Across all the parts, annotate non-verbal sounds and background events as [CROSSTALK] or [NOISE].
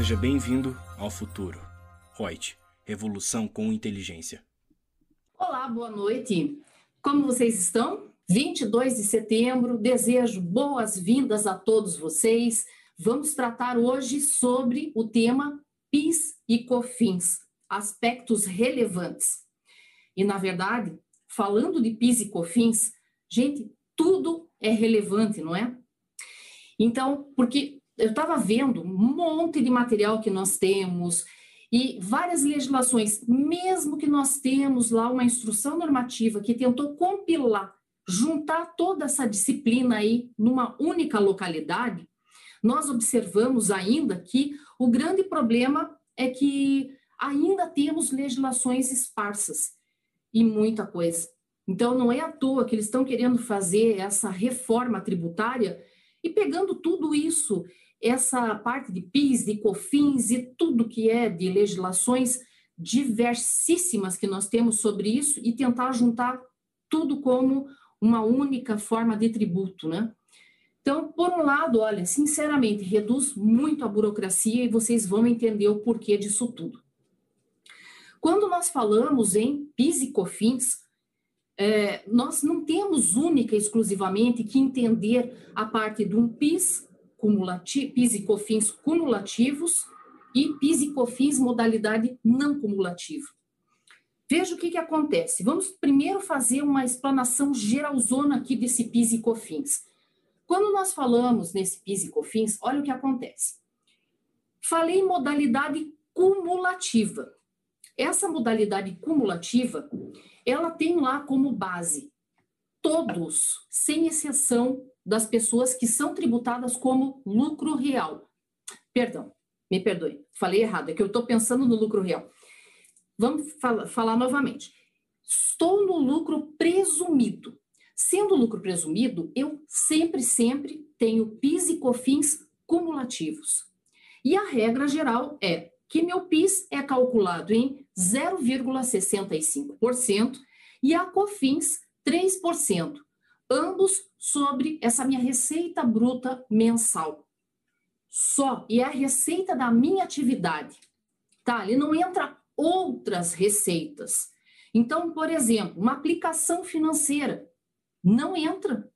Seja bem-vindo ao futuro. Reut, revolução com inteligência. Olá, boa noite. Como vocês estão? 22 de setembro, desejo boas-vindas a todos vocês. Vamos tratar hoje sobre o tema PIS e COFINS, aspectos relevantes. E, na verdade, falando de PIS e COFINS, gente, tudo é relevante, não é? Então, porque eu estava vendo um monte de material que nós temos e várias legislações, mesmo que nós temos lá uma instrução normativa que tentou compilar, juntar toda essa disciplina aí numa única localidade, nós observamos ainda que o grande problema é que ainda temos legislações esparsas e muita coisa. Então, não é à toa que eles estão querendo fazer essa reforma tributária e pegando tudo isso, essa parte de PIS, de COFINS e tudo que é de legislações diversíssimas que nós temos sobre isso e tentar juntar tudo como uma única forma de tributo, né? Então, por um lado, olha, sinceramente, reduz muito a burocracia e vocês vão entender o porquê disso tudo. Quando nós falamos em PIS e COFINS, é, nós não temos única e exclusivamente que entender a parte de um PIS, PIS e COFINS cumulativos e PIS e COFINS modalidade não cumulativa. Veja o que, que acontece. Vamos primeiro fazer uma explanação geralzona aqui desse PIS e COFINS. Quando nós falamos nesse PIS e COFINS, olha o que acontece. Falei em modalidade cumulativa. Essa modalidade cumulativa, ela tem lá como base todos, sem exceção das pessoas que são tributadas como lucro real. Perdão, me perdoe, falei errado, é que eu estou pensando no lucro real. Vamos fala, falar novamente. Estou no lucro presumido. Sendo lucro presumido, eu sempre, sempre tenho PIS e COFINS cumulativos. E a regra geral é que meu PIS é calculado em 0,65% e a COFINS 3%, ambos sobre essa minha receita bruta mensal. Só, e é a receita da minha atividade. Tá? Ali não entra outras receitas. Então, por exemplo, uma aplicação financeira não entra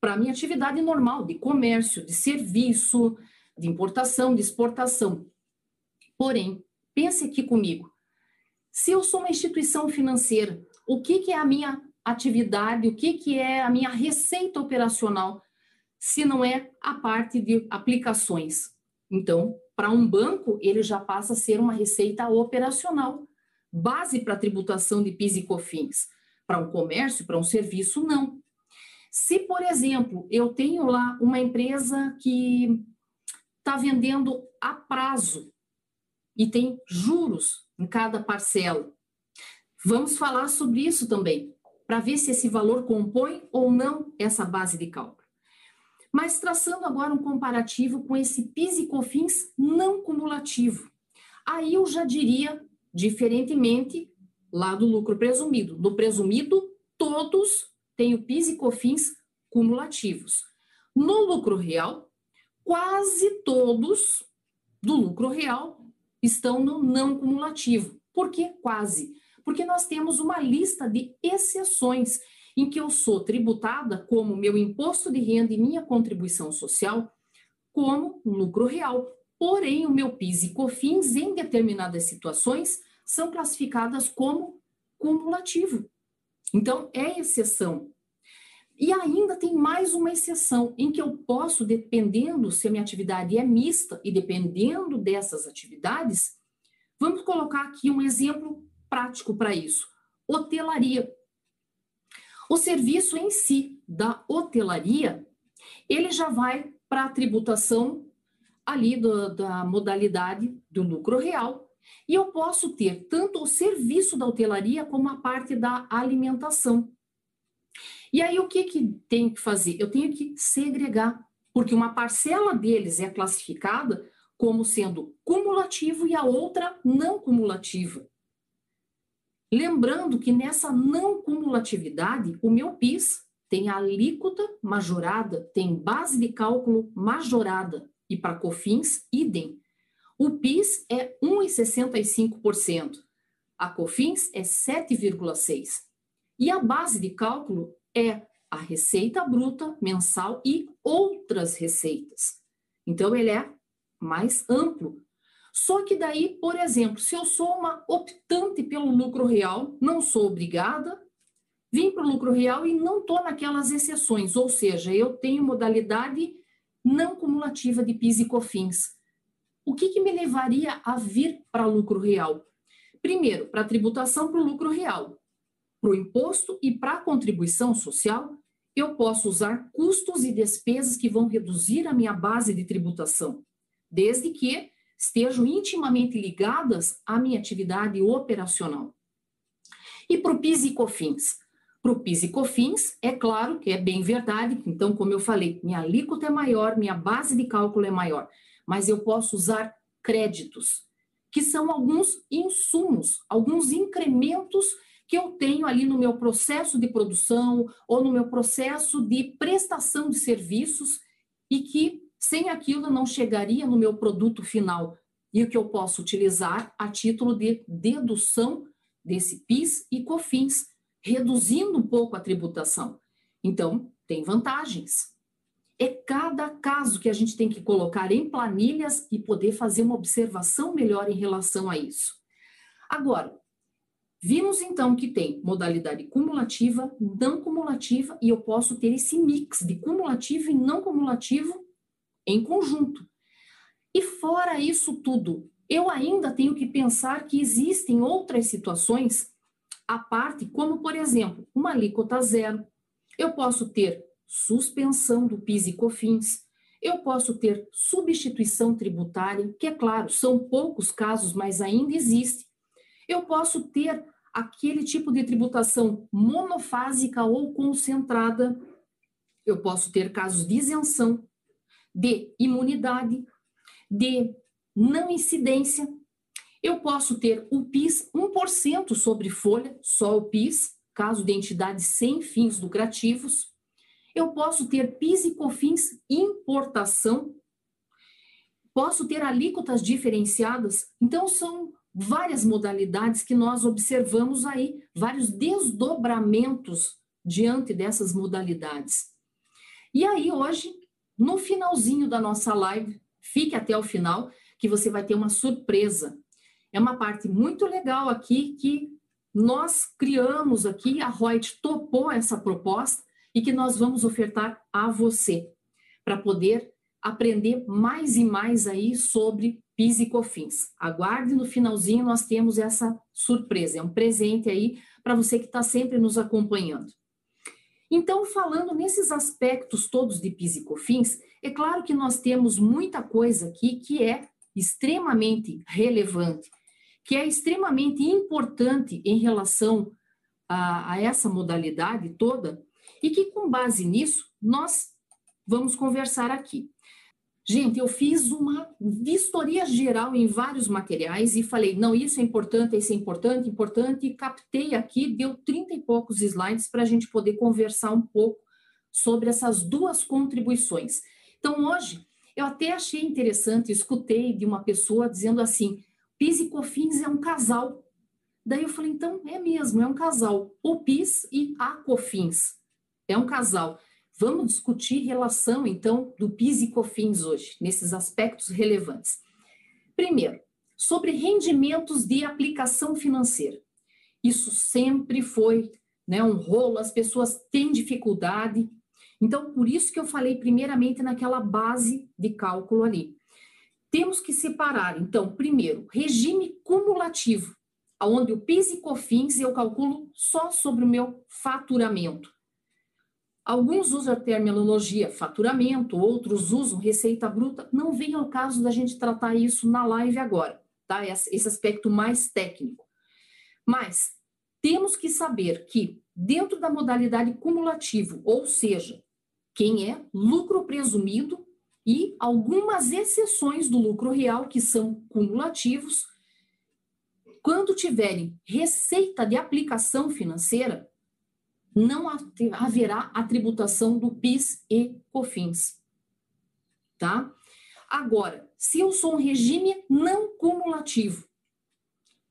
para minha atividade normal de comércio, de serviço, de importação, de exportação. Porém, pense aqui comigo. Se eu sou uma instituição financeira, o que, que é a minha atividade, o que, que é a minha receita operacional, se não é a parte de aplicações? Então, para um banco, ele já passa a ser uma receita operacional, base para tributação de PIS e COFINS para um comércio, para um serviço, não. Se, por exemplo, eu tenho lá uma empresa que está vendendo a prazo e tem juros em cada parcela, vamos falar sobre isso também, para ver se esse valor compõe ou não essa base de cálculo. Mas traçando agora um comparativo com esse PIS e COFINS não cumulativo. Aí eu já diria, diferentemente, lá do lucro presumido. No presumido, todos têm o PIS e COFINS cumulativos. No lucro real, quase todos do lucro real estão no não cumulativo. Por que quase? Porque nós temos uma lista de exceções em que eu sou tributada como meu imposto de renda e minha contribuição social como lucro real. Porém, o meu PIS e COFINS, em determinadas situações, são classificadas como cumulativo. Então, é exceção. E ainda tem mais uma exceção, em que eu posso, dependendo se a minha atividade é mista e dependendo dessas atividades, vamos colocar aqui um exemplo prático para isso: hotelaria. O serviço em si da hotelaria, ele já vai para a tributação ali do, da modalidade do lucro real, e eu posso ter tanto o serviço da hotelaria como a parte da alimentação. E aí o que, que tem que fazer? Eu tenho que segregar, porque uma parcela deles é classificada como sendo cumulativo e a outra não cumulativa. Lembrando que nessa não cumulatividade, o meu PIS tem alíquota majorada, tem base de cálculo majorada, e para COFINS, idem. O PIS é 1,65%, a COFINS é 7,6%. E a base de cálculo é a receita bruta mensal e outras receitas. Então, ele é mais amplo. Só que daí, por exemplo, se eu sou uma optante pelo lucro real, não sou obrigada, vim para o lucro real e não estou naquelas exceções, ou seja, eu tenho modalidade não cumulativa de PIS e COFINS. O que, que me levaria a vir para lucro real? Primeiro, para a tributação para o lucro real. Para o imposto e para a contribuição social, eu posso usar custos e despesas que vão reduzir a minha base de tributação, desde que estejam intimamente ligadas à minha atividade operacional. E para o PIS e COFINS? Para o PIS e COFINS, é claro que é bem verdade, então, como eu falei, minha alíquota é maior, minha base de cálculo é maior, mas eu posso usar créditos, que são alguns insumos, alguns incrementos que eu tenho ali no meu processo de produção ou no meu processo de prestação de serviços e que sem aquilo não chegaria no meu produto final e o que eu posso utilizar a título de dedução desse PIS e COFINS, reduzindo um pouco a tributação. Então, tem vantagens. É cada caso que a gente tem que colocar em planilhas e poder fazer uma observação melhor em relação a isso. Agora, vimos então que tem modalidade cumulativa, não cumulativa, e eu posso ter esse mix de cumulativo e não cumulativo em conjunto. E fora isso tudo, eu ainda tenho que pensar que existem outras situações à parte, como, por exemplo, uma alíquota zero. Eu posso ter suspensão do PIS e COFINS, eu posso ter substituição tributária, que é claro, são poucos casos, mas ainda existe. Eu posso ter aquele tipo de tributação monofásica ou concentrada. Eu posso ter casos de isenção, de imunidade, de não incidência. Eu posso ter o PIS 1% sobre folha, só o PIS, caso de entidade sem fins lucrativos. Eu posso ter PIS e COFINS importação. Posso ter alíquotas diferenciadas. Então, são várias modalidades que nós observamos aí, vários desdobramentos diante dessas modalidades. E aí, hoje, no finalzinho da nossa live, fique até o final, que você vai ter uma surpresa. É uma parte muito legal aqui que nós criamos aqui, a Reut topou essa proposta e que nós vamos ofertar a você, para poder aprender mais e mais aí sobre PIS e COFINS. Aguarde no finalzinho, nós temos essa surpresa, é um presente aí para você que está sempre nos acompanhando. Então, falando nesses aspectos todos de PIS e COFINS, é claro que nós temos muita coisa aqui que é extremamente relevante, que é extremamente importante em relação a, a essa modalidade toda, e que, com base nisso, nós vamos conversar aqui. Gente, eu fiz uma vistoria geral em vários materiais e falei, não, isso é importante, isso é importante, importante, e captei aqui, deu 30 e poucos slides para a gente poder conversar um pouco sobre essas duas contribuições. Então, hoje, eu até achei interessante, escutei de uma pessoa dizendo assim, PIS e COFINS é um casal. Daí eu falei, então, é mesmo, é um casal. O PIS e a COFINS é um casal. Vamos discutir relação, então, do PIS e COFINS hoje, nesses aspectos relevantes. Primeiro, sobre rendimentos de aplicação financeira. Isso sempre foi né, um rolo, as pessoas têm dificuldade. Então, por isso que eu falei primeiramente naquela base de cálculo ali. Temos que separar, então, primeiro, regime cumulativo, onde o PIS e COFINS eu calculo só sobre o meu faturamento. Alguns usam a terminologia faturamento, outros usam receita bruta. Não vem ao caso da gente tratar isso na live agora, tá? Esse aspecto mais técnico. Mas temos que saber que, dentro da modalidade cumulativo, ou seja, quem é lucro presumido e algumas exceções do lucro real, que são cumulativos, quando tiverem receita de aplicação financeira, não haverá a tributação do PIS e COFINS. Tá? Agora, se eu sou um regime não cumulativo,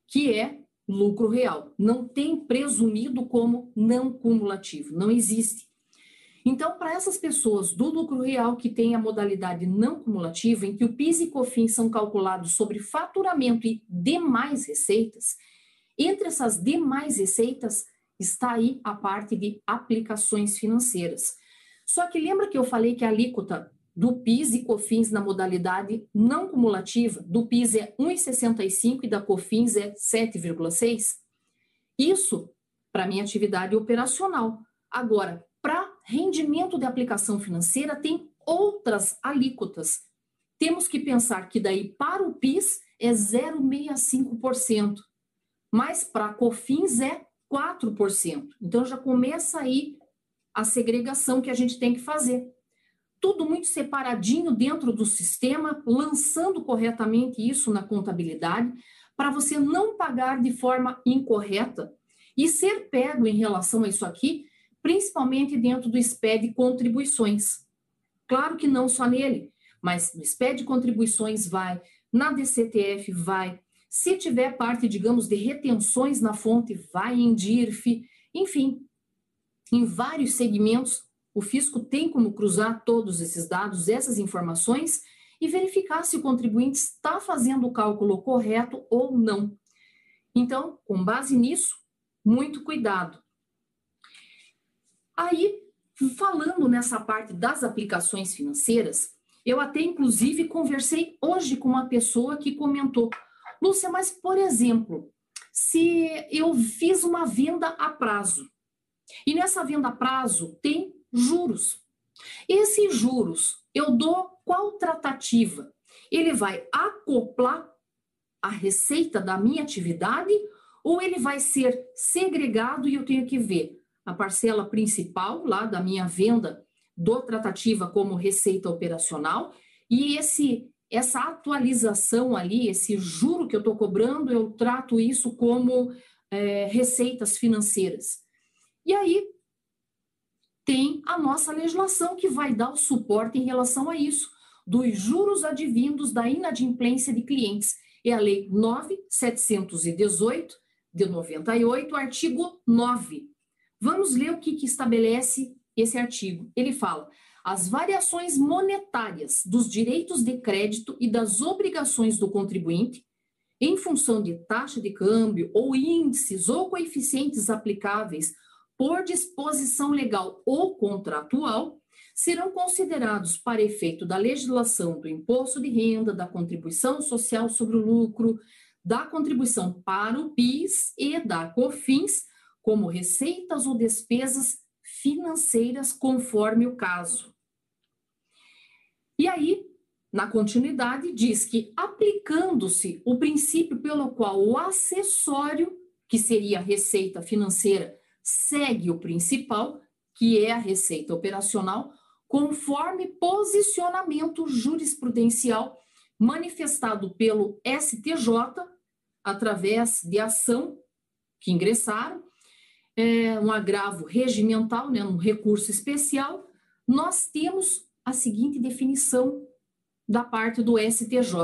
que é lucro real, não tem presumido como não cumulativo, não existe. Então, para essas pessoas do lucro real que tem a modalidade não cumulativa, em que o PIS e COFINS são calculados sobre faturamento e demais receitas, entre essas demais receitas está aí a parte de aplicações financeiras. Só que lembra que eu falei que a alíquota do PIS e COFINS na modalidade não cumulativa, do PIS é 1,65 e da COFINS é 7,6? Isso para minha atividade operacional. Agora, para rendimento de aplicação financeira, tem outras alíquotas. Temos que pensar que daí para o PIS é 0,65%, mas para COFINS é 4%. Então já começa aí a segregação que a gente tem que fazer. Tudo muito separadinho dentro do sistema, lançando corretamente isso na contabilidade, para você não pagar de forma incorreta e ser pego em relação a isso aqui principalmente dentro do SPED contribuições. Claro que não só nele, mas no SPED contribuições vai, na DCTF vai, se tiver parte, digamos, de retenções na fonte, vai em DIRF, enfim, em vários segmentos, o fisco tem como cruzar todos esses dados, essas informações e verificar se o contribuinte está fazendo o cálculo correto ou não. Então, com base nisso, muito cuidado. Aí, falando nessa parte das aplicações financeiras, eu até inclusive conversei hoje com uma pessoa que comentou: Lúcia, mas por exemplo, se eu fiz uma venda a prazo e nessa venda a prazo tem juros. Esses juros eu dou qual tratativa? Ele vai acoplar a receita da minha atividade ou ele vai ser segregado e eu tenho que ver a parcela principal lá da minha venda do tratativa como receita operacional e esse essa atualização ali, esse juro que eu estou cobrando, eu trato isso como é, receitas financeiras. E aí tem a nossa legislação que vai dar o suporte em relação a isso, dos juros advindos da inadimplência de clientes. É a Lei 9718 de 98, artigo 9 Vamos ler o que, que estabelece esse artigo. Ele fala: as variações monetárias dos direitos de crédito e das obrigações do contribuinte, em função de taxa de câmbio ou índices ou coeficientes aplicáveis por disposição legal ou contratual, serão considerados para efeito da legislação do imposto de renda, da contribuição social sobre o lucro, da contribuição para o PIS e da COFINS como receitas ou despesas financeiras, conforme o caso. E aí, na continuidade, diz que aplicando-se o princípio pelo qual o acessório, que seria a receita financeira, segue o principal, que é a receita operacional, conforme posicionamento jurisprudencial manifestado pelo STJ através de ação que ingressaram é, um agravo regimental, né, um recurso especial, nós temos a seguinte definição da parte do STJ.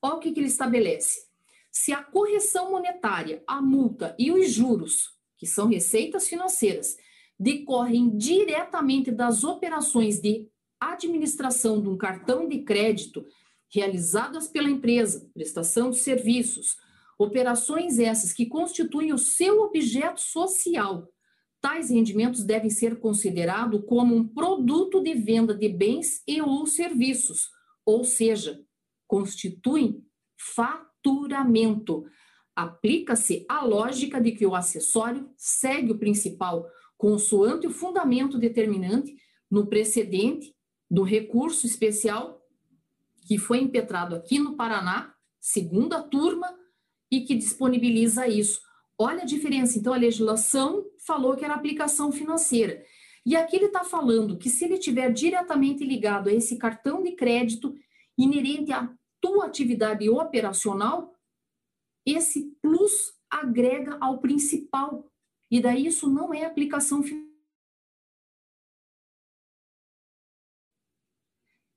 Olha o que, que ele estabelece. Se a correção monetária, a multa e os juros, que são receitas financeiras, decorrem diretamente das operações de administração de um cartão de crédito realizadas pela empresa, prestação de serviços, Operações essas que constituem o seu objeto social. Tais rendimentos devem ser considerados como um produto de venda de bens e ou serviços, ou seja, constituem faturamento. Aplica-se a lógica de que o acessório segue o principal, consoante o fundamento determinante no precedente do recurso especial que foi impetrado aqui no Paraná, segunda turma, e que disponibiliza isso. Olha a diferença. Então, a legislação falou que era aplicação financeira. E aqui ele está falando que se ele estiver diretamente ligado a esse cartão de crédito inerente à tua atividade operacional, esse plus agrega ao principal. E daí isso não é aplicação financeira.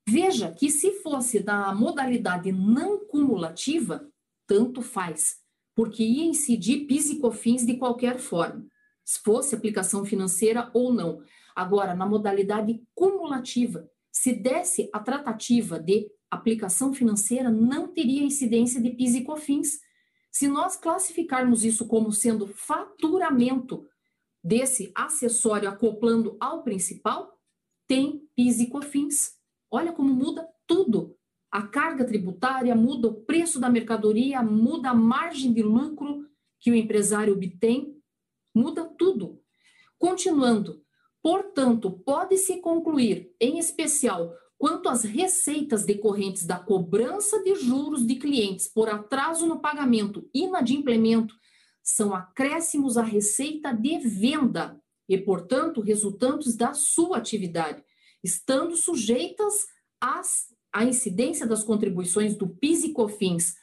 Veja que se fosse da modalidade não cumulativa, tanto faz, porque ia incidir PIS e COFINS de qualquer forma, se fosse aplicação financeira ou não. Agora, na modalidade cumulativa, se desse a tratativa de aplicação financeira, não teria incidência de PIS e COFINS. Se nós classificarmos isso como sendo faturamento desse acessório acoplando ao principal, tem PIS e COFINS. Olha como muda tudo. A carga tributária muda o preço da mercadoria, muda a margem de lucro que o empresário obtém, muda tudo. Continuando, portanto, pode-se concluir, em especial, quanto às receitas decorrentes da cobrança de juros de clientes por atraso no pagamento e inadimplemento, são acréscimos à receita de venda e, portanto, resultantes da sua atividade estando sujeitas às, à incidência das contribuições do PIS e COFINS,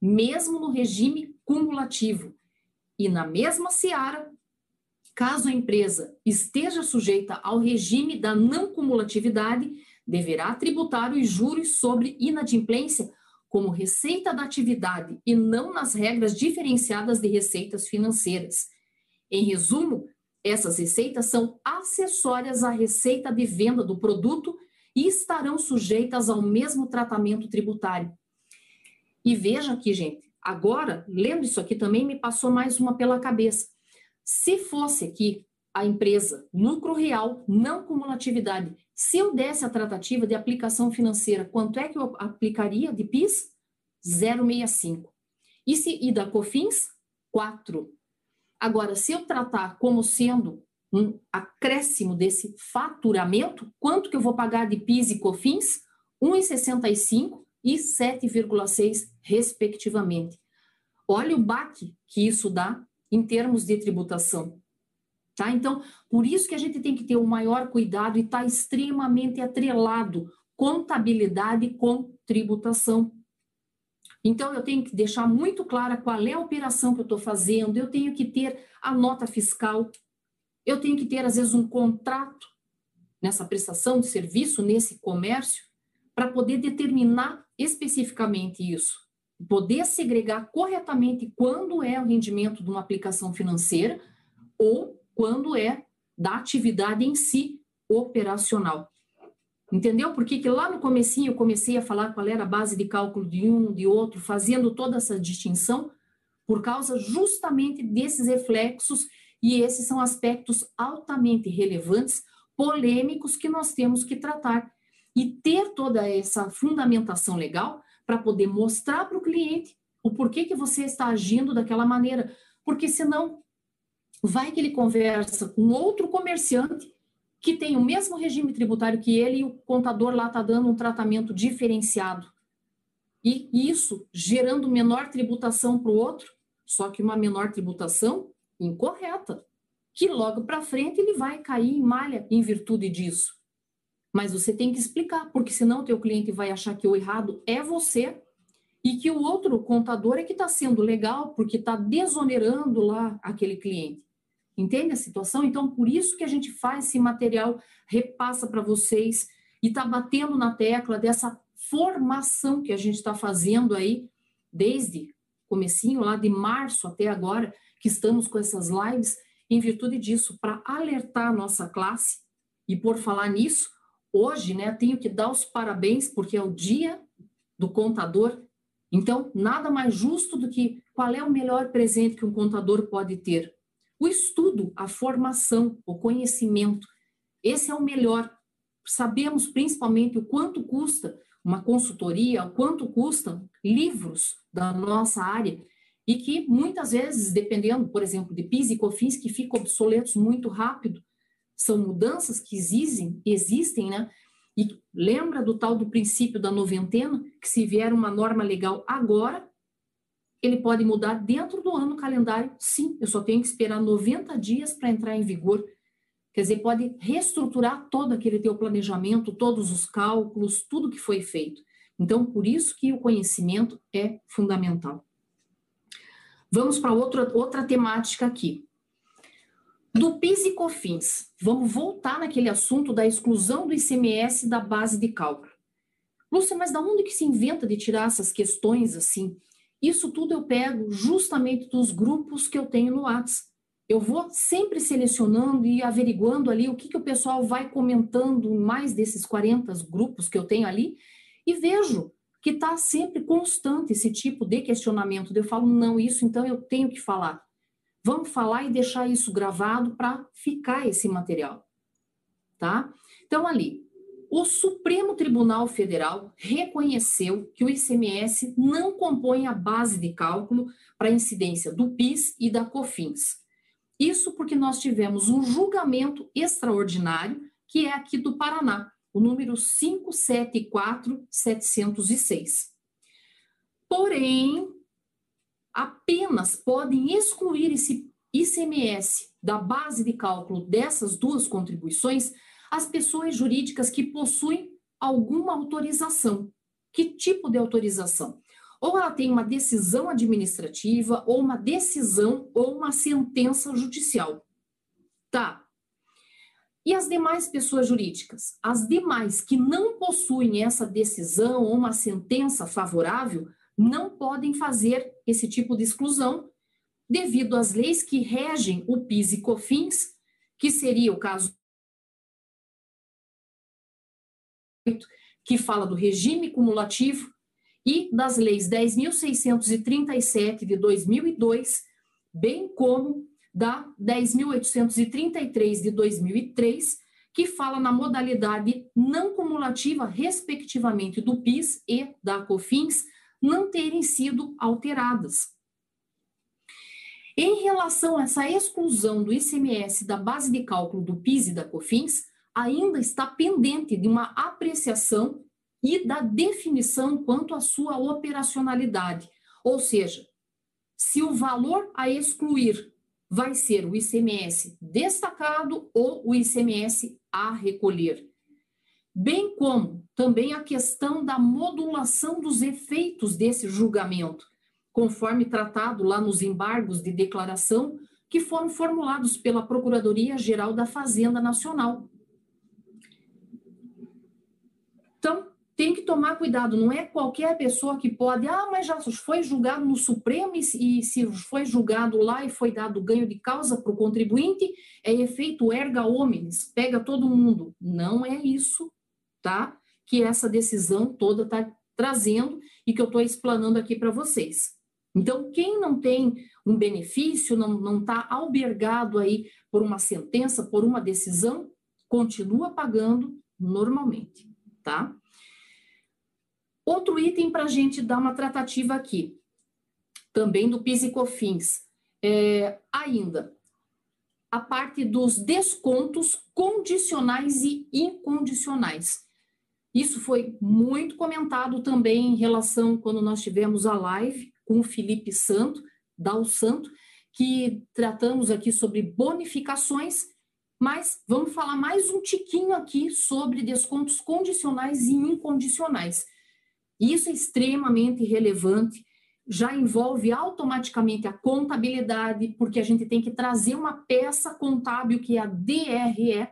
mesmo no regime cumulativo. E na mesma seara, caso a empresa esteja sujeita ao regime da não cumulatividade, deverá tributar os juros sobre inadimplência como receita da atividade e não nas regras diferenciadas de receitas financeiras. Em resumo, essas receitas são acessórias à receita de venda do produto e estarão sujeitas ao mesmo tratamento tributário. E veja aqui, gente, agora, lendo isso aqui também me passou mais uma pela cabeça. Se fosse aqui a empresa lucro real, não cumulatividade, se eu desse a tratativa de aplicação financeira, quanto é que eu aplicaria de PIS? 0,65. E, se, e da COFINS? 4. Agora, se eu tratar como sendo um acréscimo desse faturamento, quanto que eu vou pagar de PIS e COFINS? 1,65 e 7,6 respectivamente. Olha o baque que isso dá em termos de tributação. Tá? Então, por isso que a gente tem que ter o um maior cuidado e tá extremamente atrelado contabilidade com tributação. Então, eu tenho que deixar muito clara qual é a operação que eu estou fazendo, eu tenho que ter a nota fiscal, eu tenho que ter, às vezes, um contrato nessa prestação de serviço, nesse comércio, para poder determinar especificamente isso. Poder segregar corretamente quando é o rendimento de uma aplicação financeira ou quando é da atividade em si operacional. Entendeu? Porque que lá no comecinho eu comecei a falar qual era a base de cálculo de um, de outro, fazendo toda essa distinção, por causa justamente desses reflexos, e esses são aspectos altamente relevantes, polêmicos, que nós temos que tratar. E ter toda essa fundamentação legal para poder mostrar para o cliente o porquê que você está agindo daquela maneira. Porque senão, vai que ele conversa com outro comerciante que tem o mesmo regime tributário que ele e o contador lá está dando um tratamento diferenciado. E isso gerando menor tributação para o outro, só que uma menor tributação incorreta, que logo para frente ele vai cair em malha em virtude disso. Mas você tem que explicar, porque senão o teu cliente vai achar que o errado é você e que o outro contador é que está sendo legal porque está desonerando lá aquele cliente. Entende a situação? Então, por isso que a gente faz esse material, repassa para vocês e está batendo na tecla dessa formação que a gente está fazendo aí desde comecinho lá de março até agora, que estamos com essas lives, em virtude disso, para alertar a nossa classe. E por falar nisso, hoje, né, tenho que dar os parabéns porque é o dia do contador. Então, nada mais justo do que qual é o melhor presente que um contador pode ter? O estudo, a formação, o conhecimento, esse é o melhor. Sabemos principalmente o quanto custa uma consultoria, o quanto custam livros da nossa área e que muitas vezes, dependendo, por exemplo, de PIS e COFINS, que ficam obsoletos muito rápido, são mudanças que existem, existem, né? E lembra do tal do princípio da noventena, que se vier uma norma legal agora, ele pode mudar dentro do ano calendário, sim, eu só tenho que esperar 90 dias para entrar em vigor. Quer dizer, pode reestruturar todo aquele teu planejamento, todos os cálculos, tudo que foi feito. Então, por isso que o conhecimento é fundamental. Vamos para outra, outra temática aqui. Do PIS e COFINS, vamos voltar naquele assunto da exclusão do ICMS da base de cálculo. Lúcia, mas da onde que se inventa de tirar essas questões assim? Isso tudo eu pego justamente dos grupos que eu tenho no WhatsApp. Eu vou sempre selecionando e averiguando ali o que, que o pessoal vai comentando mais desses 40 grupos que eu tenho ali e vejo que está sempre constante esse tipo de questionamento. Eu falo, não, isso então eu tenho que falar. Vamos falar e deixar isso gravado para ficar esse material. Tá? Então, ali, o Supremo Tribunal Federal reconheceu que o ICMS não compõe a base de cálculo para a incidência do PIS e da COFINS. Isso porque nós tivemos um julgamento extraordinário, que é aqui do Paraná, o número 574706. Porém, apenas podem excluir esse ICMS da base de cálculo dessas duas contribuições as pessoas jurídicas que possuem alguma autorização. Que tipo de autorização? Ou ela tem uma decisão administrativa, ou uma decisão, ou uma sentença judicial. Tá. E as demais pessoas jurídicas? As demais que não possuem essa decisão ou uma sentença favorável não podem fazer esse tipo de exclusão devido às leis que regem o PIS e COFINS, que seria o caso que fala do regime cumulativo, e das leis 10.637 de 2002, bem como da 10.833 de 2003, que fala na modalidade não cumulativa, respectivamente, do PIS e da COFINS, não terem sido alteradas. Em relação a essa exclusão do ICMS da base de cálculo do PIS e da COFINS, ainda está pendente de uma apreciação e da definição quanto à sua operacionalidade. Ou seja, se o valor a excluir vai ser o ICMS destacado ou o ICMS a recolher. Bem como também a questão da modulação dos efeitos desse julgamento, conforme tratado lá nos embargos de declaração que foram formulados pela Procuradoria-Geral da Fazenda Nacional, Então, tem que tomar cuidado, não é qualquer pessoa que pode, ah, mas já foi julgado no Supremo e, se foi julgado lá e foi dado ganho de causa para o contribuinte, é efeito erga omnes, pega todo mundo. Não é isso, tá? Que essa decisão toda está trazendo e que eu estou explanando aqui para vocês. Então, quem não tem um benefício, não está albergado aí por uma sentença, por uma decisão, continua pagando normalmente tá? Outro item para a gente dar uma tratativa aqui, também do PIS e COFINS, é, ainda a parte dos descontos condicionais e incondicionais. Isso foi muito comentado também em relação quando nós tivemos a live com o Felipe Santo, da Santo, que tratamos aqui sobre bonificações mas vamos falar mais um tiquinho aqui sobre descontos condicionais e incondicionais. Isso é extremamente relevante, já envolve automaticamente a contabilidade, porque a gente tem que trazer uma peça contábil que é a DRE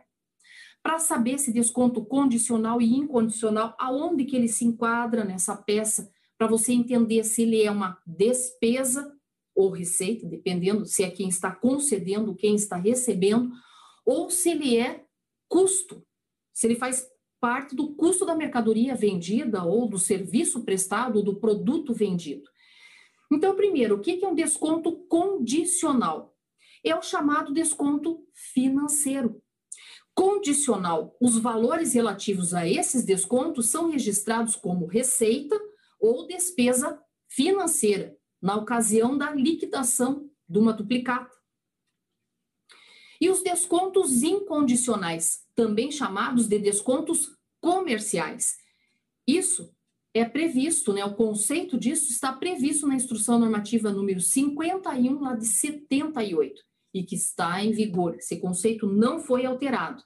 para saber se desconto condicional e incondicional, aonde que ele se enquadra nessa peça, para você entender se ele é uma despesa ou receita, dependendo se é quem está concedendo, quem está recebendo, ou se ele é custo, se ele faz parte do custo da mercadoria vendida ou do serviço prestado ou do produto vendido. Então, primeiro, o que é um desconto condicional? É o chamado desconto financeiro. Condicional, os valores relativos a esses descontos são registrados como receita ou despesa financeira, na ocasião da liquidação de uma duplicata. E os descontos incondicionais, também chamados de descontos comerciais. Isso é previsto, né? O conceito disso está previsto na instrução normativa número 51 lá de 78 e que está em vigor. Esse conceito não foi alterado.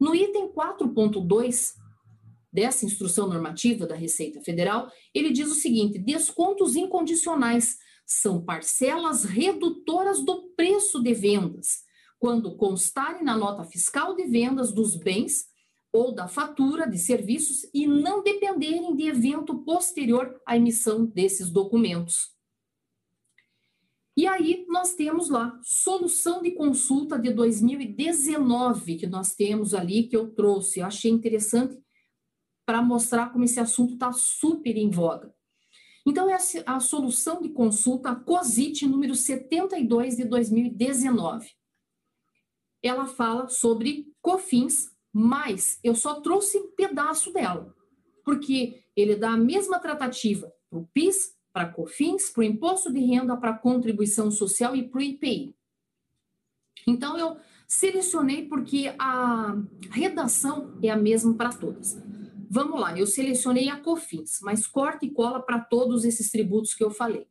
No item 4.2 dessa instrução normativa da Receita Federal, ele diz o seguinte: descontos incondicionais são parcelas redutoras do preço de vendas quando constarem na nota fiscal de vendas dos bens ou da fatura de serviços e não dependerem de evento posterior à emissão desses documentos. E aí nós temos lá solução de consulta de 2019 que nós temos ali que eu trouxe. Eu achei interessante para mostrar como esse assunto está super em voga. Então, é a solução de consulta, a COSIT número 72 de 2019. Ela fala sobre COFINS, mas eu só trouxe um pedaço dela, porque ele dá a mesma tratativa para o PIS, para COFINS, para o Imposto de Renda, para Contribuição Social e para o IPI. Então, eu selecionei porque a redação é a mesma para todas. Vamos lá, eu selecionei a COFINS, mas corta e cola para todos esses tributos que eu falei.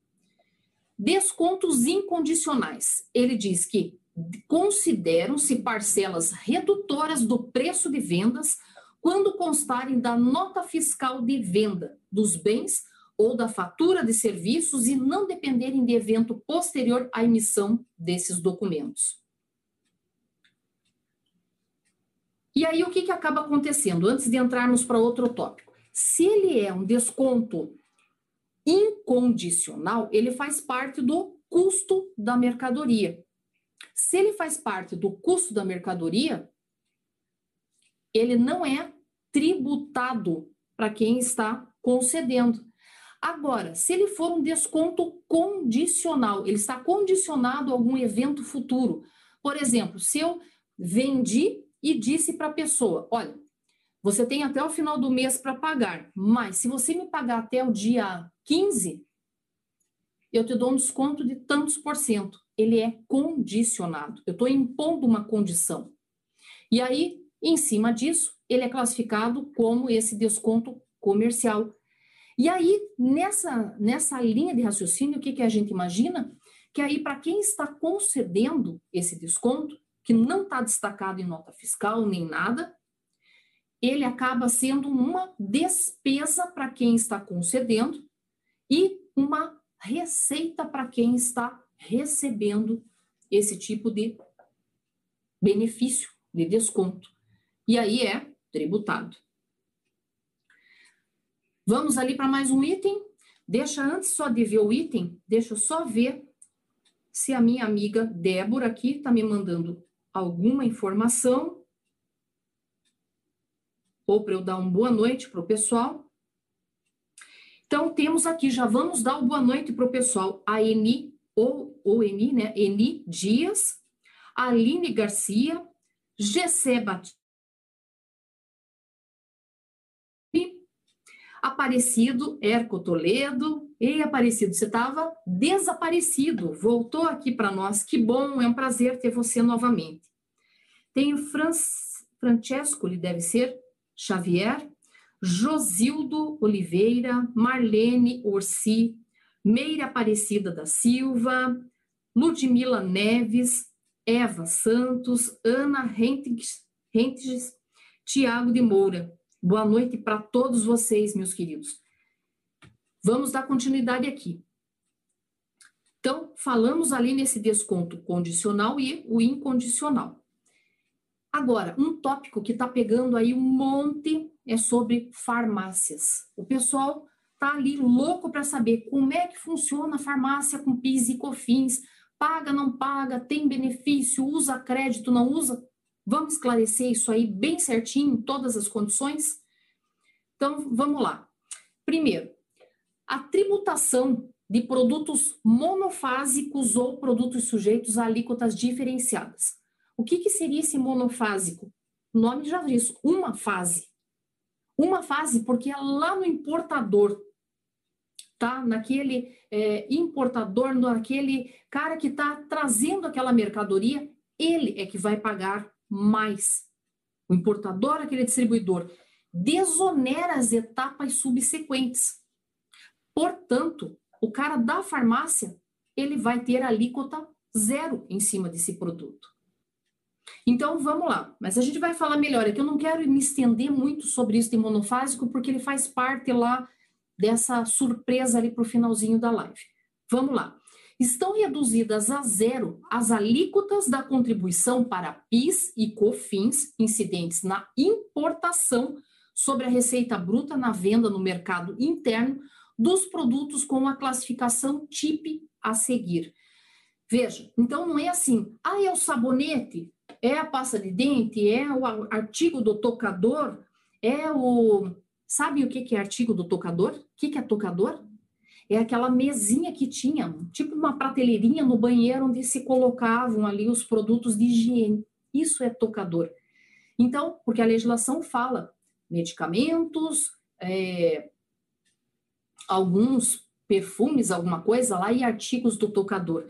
Descontos incondicionais. Ele diz que consideram-se parcelas redutoras do preço de vendas quando constarem da nota fiscal de venda dos bens ou da fatura de serviços e não dependerem de evento posterior à emissão desses documentos. E aí, o que, que acaba acontecendo? Antes de entrarmos para outro tópico. Se ele é um desconto incondicional, ele faz parte do custo da mercadoria. Se ele faz parte do custo da mercadoria, ele não é tributado para quem está concedendo. Agora, se ele for um desconto condicional, ele está condicionado a algum evento futuro. Por exemplo, se eu vendi e disse para a pessoa: olha, você tem até o final do mês para pagar, mas se você me pagar até o dia 15, eu te dou um desconto de tantos por cento. Ele é condicionado. Eu estou impondo uma condição. E aí, em cima disso, ele é classificado como esse desconto comercial. E aí, nessa, nessa linha de raciocínio, o que, que a gente imagina? Que aí, para quem está concedendo esse desconto, que não está destacado em nota fiscal nem nada, ele acaba sendo uma despesa para quem está concedendo e uma receita para quem está recebendo esse tipo de benefício, de desconto. E aí é tributado. Vamos ali para mais um item. Deixa antes só de ver o item, deixa eu só ver se a minha amiga Débora aqui está me mandando alguma informação, ou para eu dar uma boa noite para o pessoal. Então, temos aqui, já vamos dar uma boa noite para o pessoal, a Eni, ou, ou Eni, né? Eni Dias, Aline Garcia, Gessé Batista, Aparecido, Erco Toledo. Ei, Aparecido, você estava desaparecido, voltou aqui para nós. Que bom, é um prazer ter você novamente. Tem o Francesco, ele deve ser, Xavier, Josildo Oliveira, Marlene Orsi, Meire Aparecida da Silva, Ludmila Neves, Eva Santos, Ana Rentes, Tiago de Moura. Boa noite para todos vocês, meus queridos. Vamos dar continuidade aqui. Então, falamos ali nesse desconto condicional e o incondicional. Agora, um tópico que está pegando aí um monte é sobre farmácias. O pessoal tá ali louco para saber como é que funciona a farmácia com PIS e COFINS, paga, não paga, tem benefício, usa crédito, não usa. Vamos esclarecer isso aí bem certinho, todas as condições? Então, vamos lá. Primeiro, a tributação de produtos monofásicos ou produtos sujeitos a alíquotas diferenciadas. O que, que seria esse monofásico? O nome já diz, uma fase. Uma fase porque é lá no importador, tá? Naquele é, importador, naquele cara que está trazendo aquela mercadoria, ele é que vai pagar mais. O importador, aquele distribuidor, desonera as etapas subsequentes. Portanto, o cara da farmácia, ele vai ter alíquota zero em cima desse produto. Então, vamos lá. Mas a gente vai falar melhor. É que eu não quero me estender muito sobre isso de monofásico, porque ele faz parte lá dessa surpresa ali para o finalzinho da live. Vamos lá. Estão reduzidas a zero as alíquotas da contribuição para PIS e COFINS incidentes na importação sobre a receita bruta na venda no mercado interno dos produtos com a classificação TIP a seguir. Veja, então não é assim, ah, é o sabonete, é a pasta de dente, é o artigo do tocador, é o. Sabe o que é artigo do tocador? O que é tocador? É aquela mesinha que tinha, tipo uma prateleirinha no banheiro onde se colocavam ali os produtos de higiene. Isso é tocador. Então, porque a legislação fala medicamentos, é, alguns perfumes, alguma coisa lá e artigos do tocador.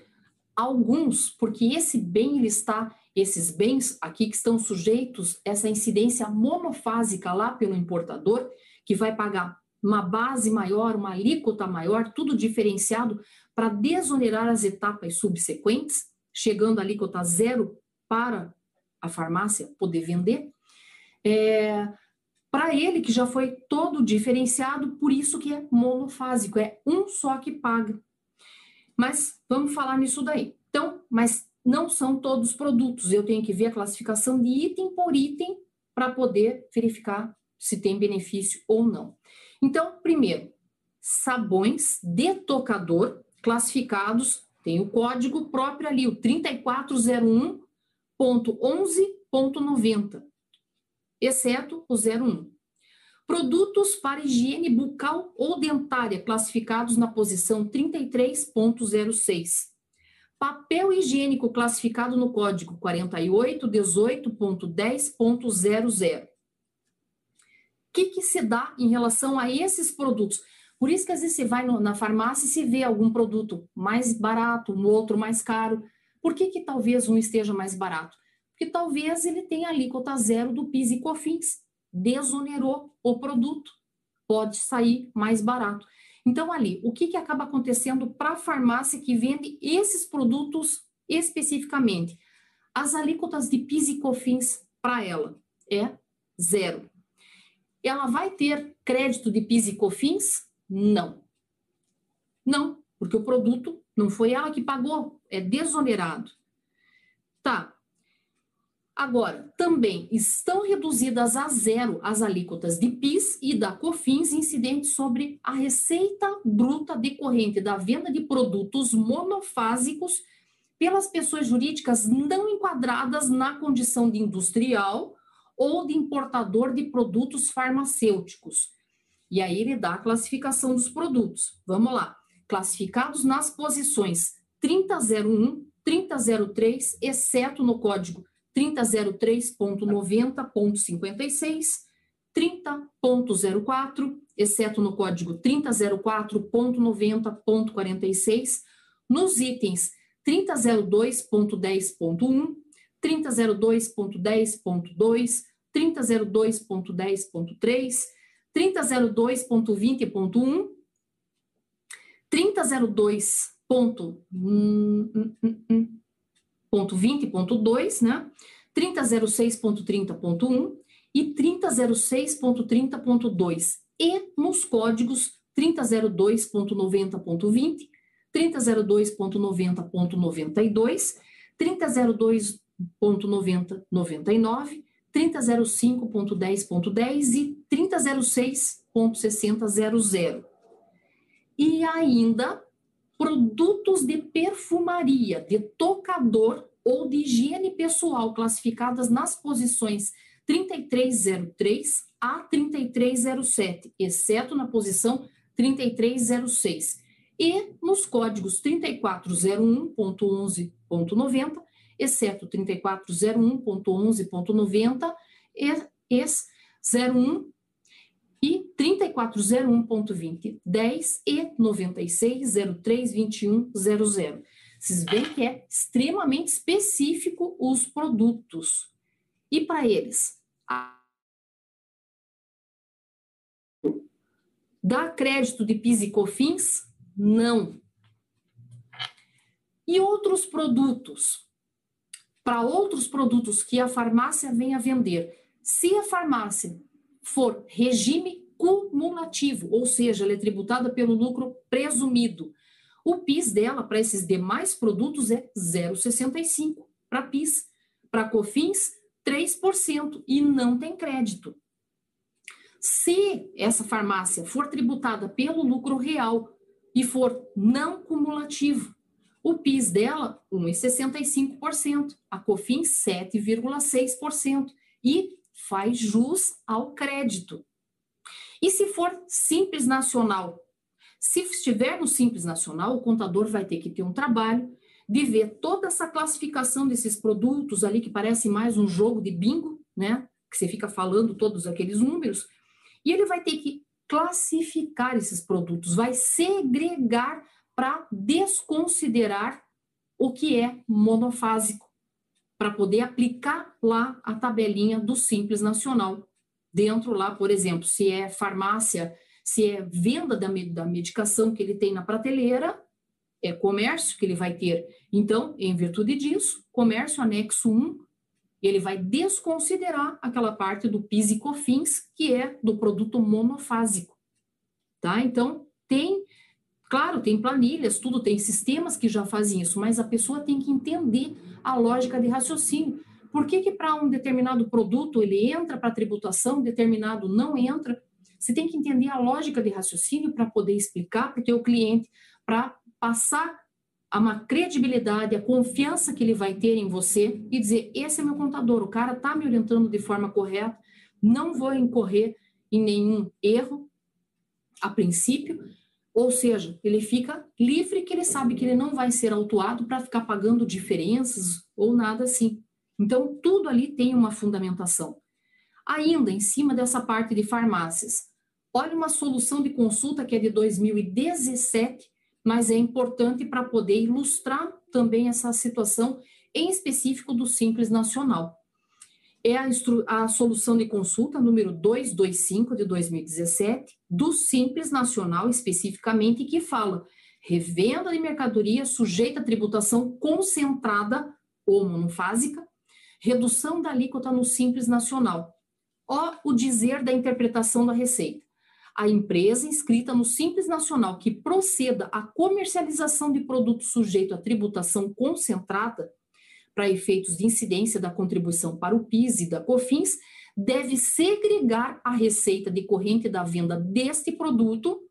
Alguns, porque esse bem ele está, esses bens aqui que estão sujeitos essa incidência monofásica lá pelo importador, que vai pagar uma base maior, uma alíquota maior, tudo diferenciado para desonerar as etapas subsequentes, chegando a alíquota zero para a farmácia poder vender. É, para ele que já foi todo diferenciado, por isso que é monofásico, é um só que paga. Mas vamos falar nisso daí. Então, mas não são todos os produtos, eu tenho que ver a classificação de item por item para poder verificar se tem benefício ou não. Então, primeiro, sabões de tocador classificados, tem o código próprio ali, o 3401.11.90, exceto o 01. Produtos para higiene bucal ou dentária classificados na posição 33.06. Papel higiênico classificado no código 4818.10.00 que, que se dá em relação a esses produtos. Por isso que às vezes você vai no, na farmácia e se vê algum produto mais barato, um outro mais caro. Por que, que talvez um esteja mais barato? Porque talvez ele tenha alíquota zero do PIS e COFINS, desonerou o produto, pode sair mais barato. Então, ali, o que, que acaba acontecendo para a farmácia que vende esses produtos especificamente? As alíquotas de PIS e COFINS para ela é zero. Ela vai ter crédito de PIS e COFINS? Não. Não, porque o produto não foi ela que pagou, é desonerado. Tá. Agora, também estão reduzidas a zero as alíquotas de PIS e da COFINS incidentes sobre a receita bruta decorrente da venda de produtos monofásicos pelas pessoas jurídicas não enquadradas na condição de industrial ou de importador de produtos farmacêuticos. E aí ele dá a classificação dos produtos. Vamos lá. Classificados nas posições 3001, 3003, exceto no código 3003.90.56, 30.04, exceto no código 3004.90.46, nos itens 3002.10.1, 3002.10.2, 3002.10.3, 3002.20.1, 3002.20.2, né? 3006.30.1 e 3006.30.2 e nos códigos 3002.90.20, 3002.90.92, 3002 30.90.99, 3005.10.10 e 3006.60.00. E ainda produtos de perfumaria, de tocador ou de higiene pessoal classificadas nas posições 3303 a 3307, exceto na posição 3306, e nos códigos 3401.11.90 exceto 3401.11.90, ES 01 e 3401.20, 10 e 96 03 21 00. Vocês veem que é extremamente específico os produtos. E para eles, a... dá crédito de PIS e COFINS? Não. E outros produtos? Para outros produtos que a farmácia venha vender, se a farmácia for regime cumulativo, ou seja, ela é tributada pelo lucro presumido, O PIS dela para esses demais produtos é 0,65 para PIS. Para COFINS, 3% e não tem crédito. Se essa farmácia for tributada pelo lucro real e for não cumulativo, o PIS dela, 1,65%, a COFINS, 7,6%, e faz jus ao crédito. E se for simples nacional? Se estiver no simples nacional, o contador vai ter que ter um trabalho de ver toda essa classificação desses produtos ali que parece mais um jogo de bingo, né? Que você fica falando todos aqueles números, e ele vai ter que classificar esses produtos, vai segregar para desconsiderar o que é monofásico, para poder aplicar lá a tabelinha do Simples Nacional. Dentro lá, por exemplo, se é farmácia, se é venda da, da medicação que ele tem na prateleira, é comércio que ele vai ter. Então, em virtude disso, comércio anexo 1, ele vai desconsiderar aquela parte do PIS e COFINS, que é do produto monofásico. Tá? Então, tem Claro, tem planilhas, tudo tem sistemas que já fazem isso, mas a pessoa tem que entender a lógica de raciocínio. Por que, que para um determinado produto ele entra para tributação, determinado não entra? Você tem que entender a lógica de raciocínio para poder explicar para o teu cliente, para passar a uma credibilidade, a confiança que ele vai ter em você e dizer: esse é meu contador, o cara está me orientando de forma correta, não vou incorrer em nenhum erro a princípio, ou seja, ele fica livre que ele sabe que ele não vai ser autuado para ficar pagando diferenças ou nada assim. Então, tudo ali tem uma fundamentação. Ainda em cima dessa parte de farmácias, olha uma solução de consulta que é de 2017, mas é importante para poder ilustrar também essa situação em específico do Simples Nacional é a, a, solução de consulta número 225 de 2017, do Simples Nacional especificamente, que fala revenda de mercadoria sujeita a tributação concentrada ou monofásica, redução da alíquota no Simples Nacional. Ó o dizer da interpretação da receita. A empresa inscrita no Simples Nacional que proceda à comercialização de produto sujeito a tributação concentrada para efeitos de incidência da contribuição para o PIS e da COFINS, deve segregar a receita decorrente da venda deste produto,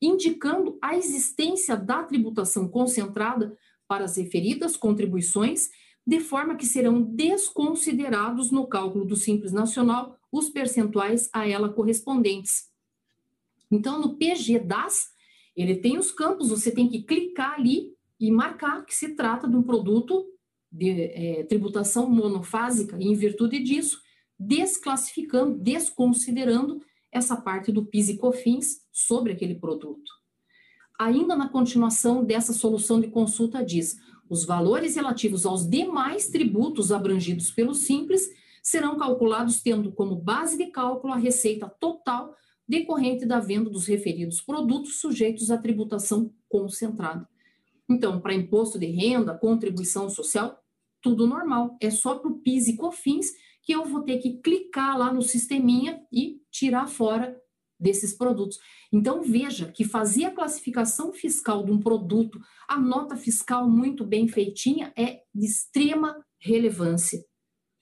indicando a existência da tributação concentrada para as referidas contribuições, de forma que serão desconsiderados no cálculo do Simples Nacional os percentuais a ela correspondentes. Então, no PG das, ele tem os campos, você tem que clicar ali e marcar que se trata de um produto de é, tributação monofásica, e em virtude disso, desclassificando, desconsiderando essa parte do PIS e COFINS sobre aquele produto. Ainda na continuação dessa solução de consulta diz, os valores relativos aos demais tributos abrangidos pelo Simples serão calculados tendo como base de cálculo a receita total decorrente da venda dos referidos produtos sujeitos à tributação concentrada. Então, para imposto de renda, contribuição social, tudo normal. É só para o PIS e COFINS que eu vou ter que clicar lá no sisteminha e tirar fora desses produtos. Então, veja que fazer a classificação fiscal de um produto, a nota fiscal muito bem feitinha, é de extrema relevância.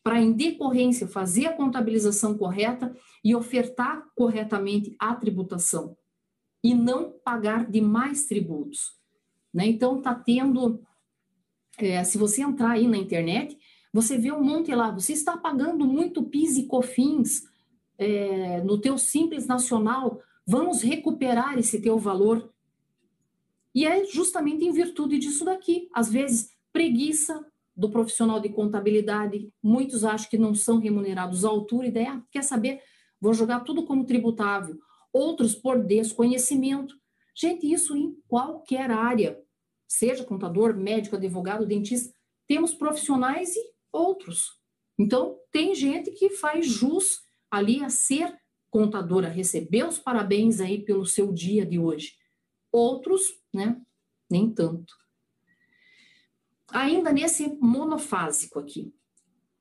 Para, em decorrência, fazer a contabilização correta e ofertar corretamente a tributação. E não pagar demais tributos. Né? Então, está tendo. É, se você entrar aí na internet, você vê um monte lá. Você está pagando muito PIS e COFINS é, no teu Simples Nacional. Vamos recuperar esse teu valor. E é justamente em virtude disso daqui. Às vezes, preguiça do profissional de contabilidade. Muitos acham que não são remunerados à altura. E ah, quer saber? Vou jogar tudo como tributável. Outros por desconhecimento. Gente, isso em qualquer área seja contador, médico, advogado, dentista, temos profissionais e outros. Então, tem gente que faz jus ali a ser contadora, receber os parabéns aí pelo seu dia de hoje. Outros, né, nem tanto. Ainda nesse monofásico aqui,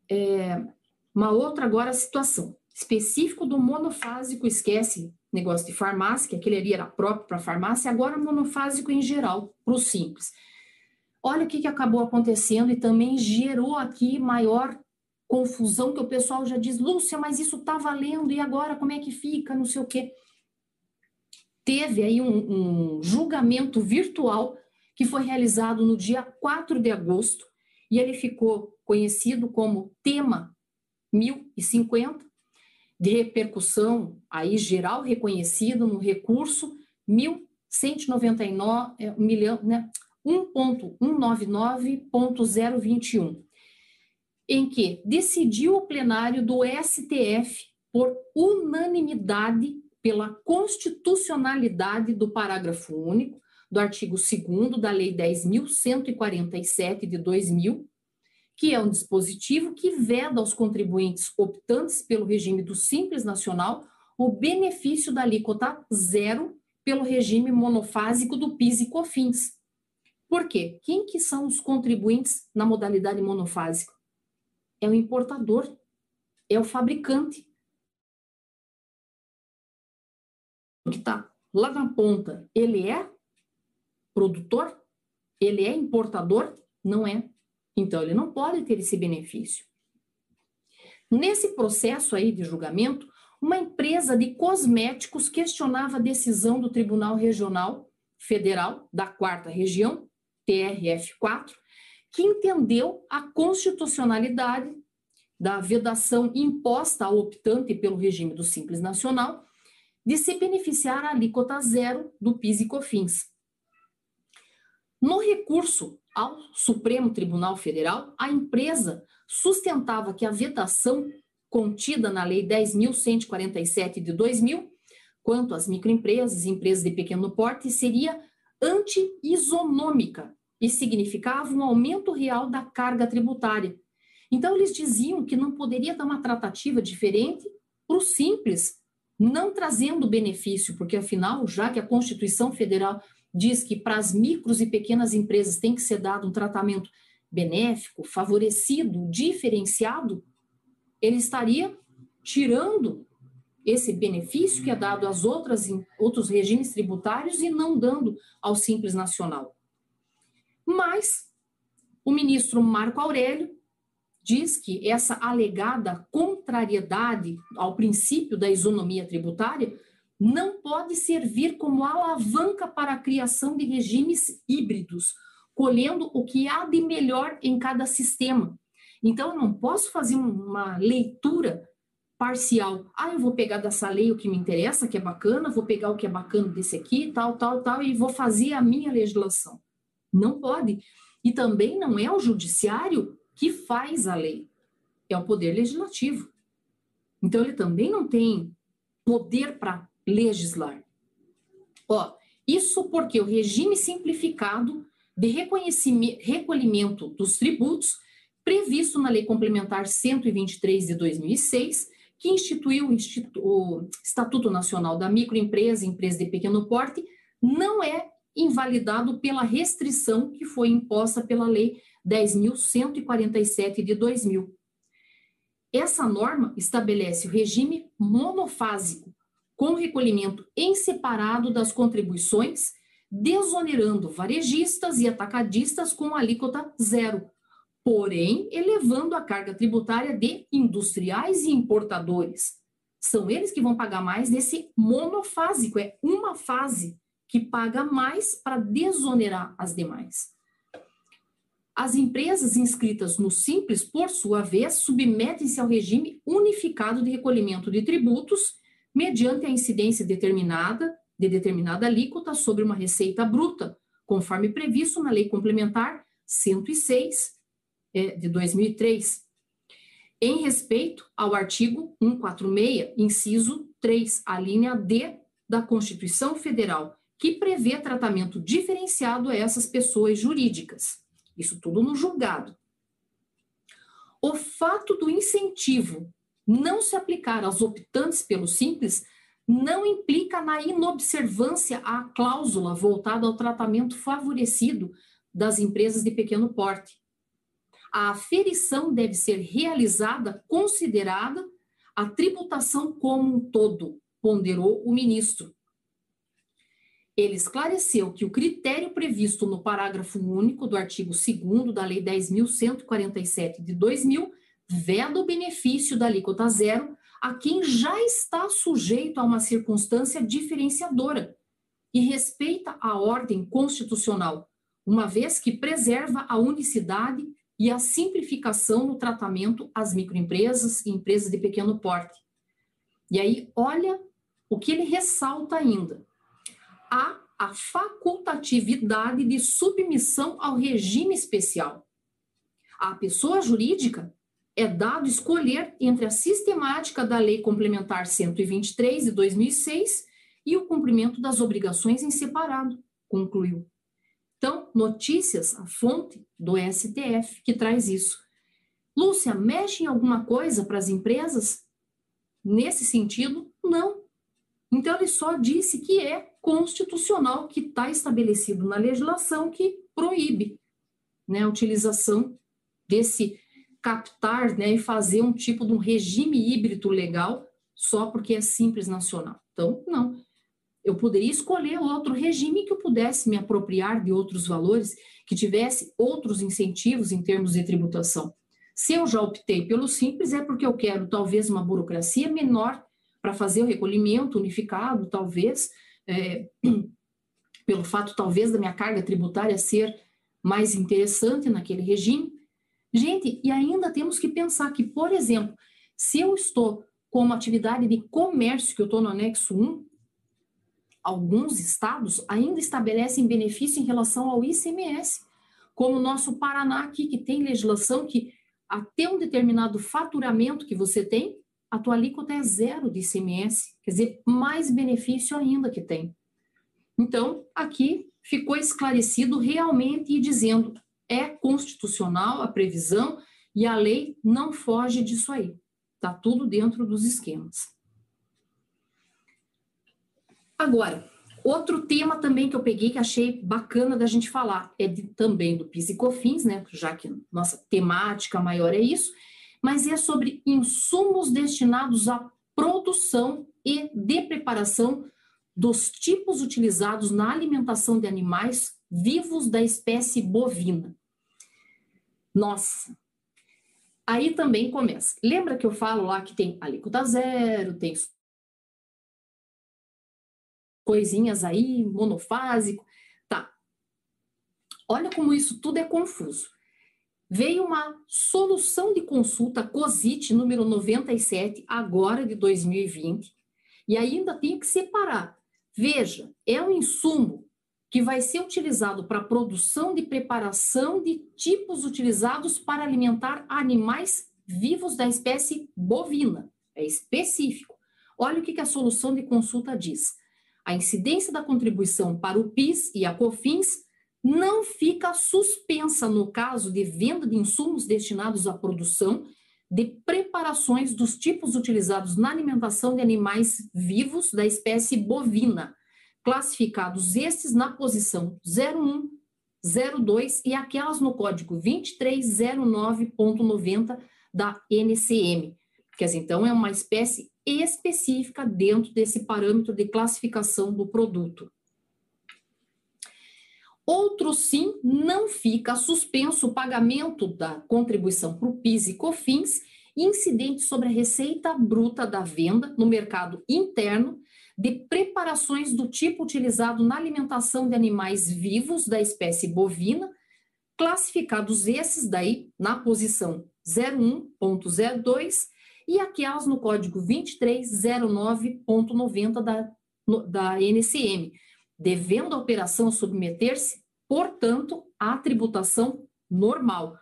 é, uma outra agora situação, específico do monofásico, esquece, negócio de farmácia, que aquele ali era próprio para farmácia, agora monofásico em geral, para o simples. Olha o que, que acabou acontecendo e também gerou aqui maior confusão, que o pessoal já diz, Lúcia, mas isso está valendo, e agora como é que fica, não sei o quê. Teve aí um, um julgamento virtual que foi realizado no dia 4 de agosto, e ele ficou conhecido como Tema 1050, de repercussão aí geral reconhecido no recurso 1199 é, milhão, né, 1.199.021, em que decidiu o plenário do STF por unanimidade pela constitucionalidade do parágrafo único do artigo 2 da Lei 10.147 de 2000, que é um dispositivo que veda aos contribuintes optantes pelo regime do Simples Nacional o benefício da alíquota zero pelo regime monofásico do PIS e COFINS. Por quê? Quem que são os contribuintes na modalidade monofásica? É o importador, é o fabricante. Que está lá na ponta, ele é produtor? Ele é importador? Não é. Então, ele não pode ter esse benefício. Nesse processo aí de julgamento, uma empresa de cosméticos questionava a decisão do Tribunal Regional Federal da Quarta Região, TRF4, que entendeu a constitucionalidade da vedação imposta ao optante pelo regime do Simples Nacional de se beneficiar a alíquota zero do PIS e COFINS. No recurso ao Supremo Tribunal Federal, a empresa sustentava que a vedação contida na Lei 10.147 de 2000, quanto às microempresas e empresas de pequeno porte, seria anti-isonômica e significava um aumento real da carga tributária. Então, eles diziam que não poderia dar uma tratativa diferente para o simples, não trazendo benefício, porque afinal, já que a Constituição Federal diz que para as micros e pequenas empresas tem que ser dado um tratamento benéfico, favorecido, diferenciado, ele estaria tirando esse benefício que é dado às outras outros regimes tributários e não dando ao simples nacional. Mas o ministro Marco Aurélio diz que essa alegada contrariedade ao princípio da isonomia tributária não pode servir como alavanca para a criação de regimes híbridos, colhendo o que há de melhor em cada sistema. Então, eu não posso fazer uma leitura parcial. Ah, eu vou pegar dessa lei o que me interessa, que é bacana, vou pegar o que é bacana desse aqui, tal, tal, tal, e vou fazer a minha legislação. Não pode. E também não é o judiciário que faz a lei, é o poder legislativo. Então, ele também não tem poder para legislar. Ó, isso porque o regime simplificado de recolhimento dos tributos, previsto na Lei Complementar 123 de 2006, que instituiu o, o Estatuto Nacional da Microempresa e Empresa de Pequeno Porte, não é invalidado pela restrição que foi imposta pela Lei 10.147 de 2000. Essa norma estabelece o regime monofásico com recolhimento em separado das contribuições, desonerando varejistas e atacadistas com alíquota zero, porém elevando a carga tributária de industriais e importadores. São eles que vão pagar mais nesse monofásico, é uma fase que paga mais para desonerar as demais. As empresas inscritas no Simples, por sua vez, submetem-se ao regime unificado de recolhimento de tributos mediante a incidência determinada de determinada alíquota sobre uma receita bruta, conforme previsto na Lei Complementar 106 é, de 2003, em respeito ao artigo 146, inciso 3, a linha D da Constituição Federal, que prevê tratamento diferenciado a essas pessoas jurídicas. Isso tudo no julgado. O fato do incentivo não se aplicar aos optantes pelo simples não implica na inobservância à cláusula voltada ao tratamento favorecido das empresas de pequeno porte. A aferição deve ser realizada considerada a tributação como um todo, ponderou o ministro. Ele esclareceu que o critério previsto no parágrafo único do artigo 2 da Lei 10.147 de 2000 veda o benefício da alíquota zero a quem já está sujeito a uma circunstância diferenciadora e respeita a ordem constitucional, uma vez que preserva a unicidade e a simplificação no tratamento às microempresas e empresas de pequeno porte. E aí, olha o que ele ressalta ainda. Há a facultatividade de submissão ao regime especial. A pessoa jurídica é dado escolher entre a sistemática da Lei Complementar 123 de 2006 e o cumprimento das obrigações em separado, concluiu. Então, notícias, a fonte do STF que traz isso. Lúcia, mexe em alguma coisa para as empresas? Nesse sentido, não. Então, ele só disse que é constitucional, que está estabelecido na legislação que proíbe né, a utilização desse captar né, e fazer um tipo de um regime híbrido legal só porque é simples nacional. Então, não. Eu poderia escolher outro regime que eu pudesse me apropriar de outros valores, que tivesse outros incentivos em termos de tributação. Se eu já optei pelo simples, é porque eu quero talvez uma burocracia menor para fazer o recolhimento unificado, talvez, é, [CLEARS THROAT] pelo fato talvez da minha carga tributária ser mais interessante naquele regime, Gente, e ainda temos que pensar que, por exemplo, se eu estou com uma atividade de comércio, que eu estou no anexo 1, alguns estados ainda estabelecem benefício em relação ao ICMS, como o nosso Paraná aqui, que tem legislação que até um determinado faturamento que você tem, a tua alíquota é zero de ICMS, quer dizer, mais benefício ainda que tem. Então, aqui ficou esclarecido realmente e dizendo é constitucional a previsão e a lei não foge disso aí. Está tudo dentro dos esquemas. Agora, outro tema também que eu peguei que achei bacana da gente falar é de, também do PIS e COFINS, né? Já que nossa temática maior é isso, mas é sobre insumos destinados à produção e de preparação dos tipos utilizados na alimentação de animais vivos da espécie bovina. Nossa! Aí também começa. Lembra que eu falo lá que tem alíquota zero, tem coisinhas aí, monofásico. Tá. Olha como isso tudo é confuso. Veio uma solução de consulta COSIT número 97, agora de 2020, e ainda tenho que separar. Veja, é um insumo que vai ser utilizado para produção de preparação de tipos utilizados para alimentar animais vivos da espécie bovina. É específico. Olha o que, que a solução de consulta diz. A incidência da contribuição para o PIS e a COFINS não fica suspensa no caso de venda de insumos destinados à produção de preparações dos tipos utilizados na alimentação de animais vivos da espécie bovina, classificados estes na posição 01, 02 e aquelas no código 2309.90 da NCM, que então é uma espécie específica dentro desse parâmetro de classificação do produto. Outro sim, não fica suspenso o pagamento da contribuição para o PIS e COFINS incidente sobre a receita bruta da venda no mercado interno de preparações do tipo utilizado na alimentação de animais vivos da espécie bovina, classificados esses daí na posição 01.02 e aquelas no código 2309.90 da, da NCM, devendo a operação submeter-se, portanto, à tributação normal.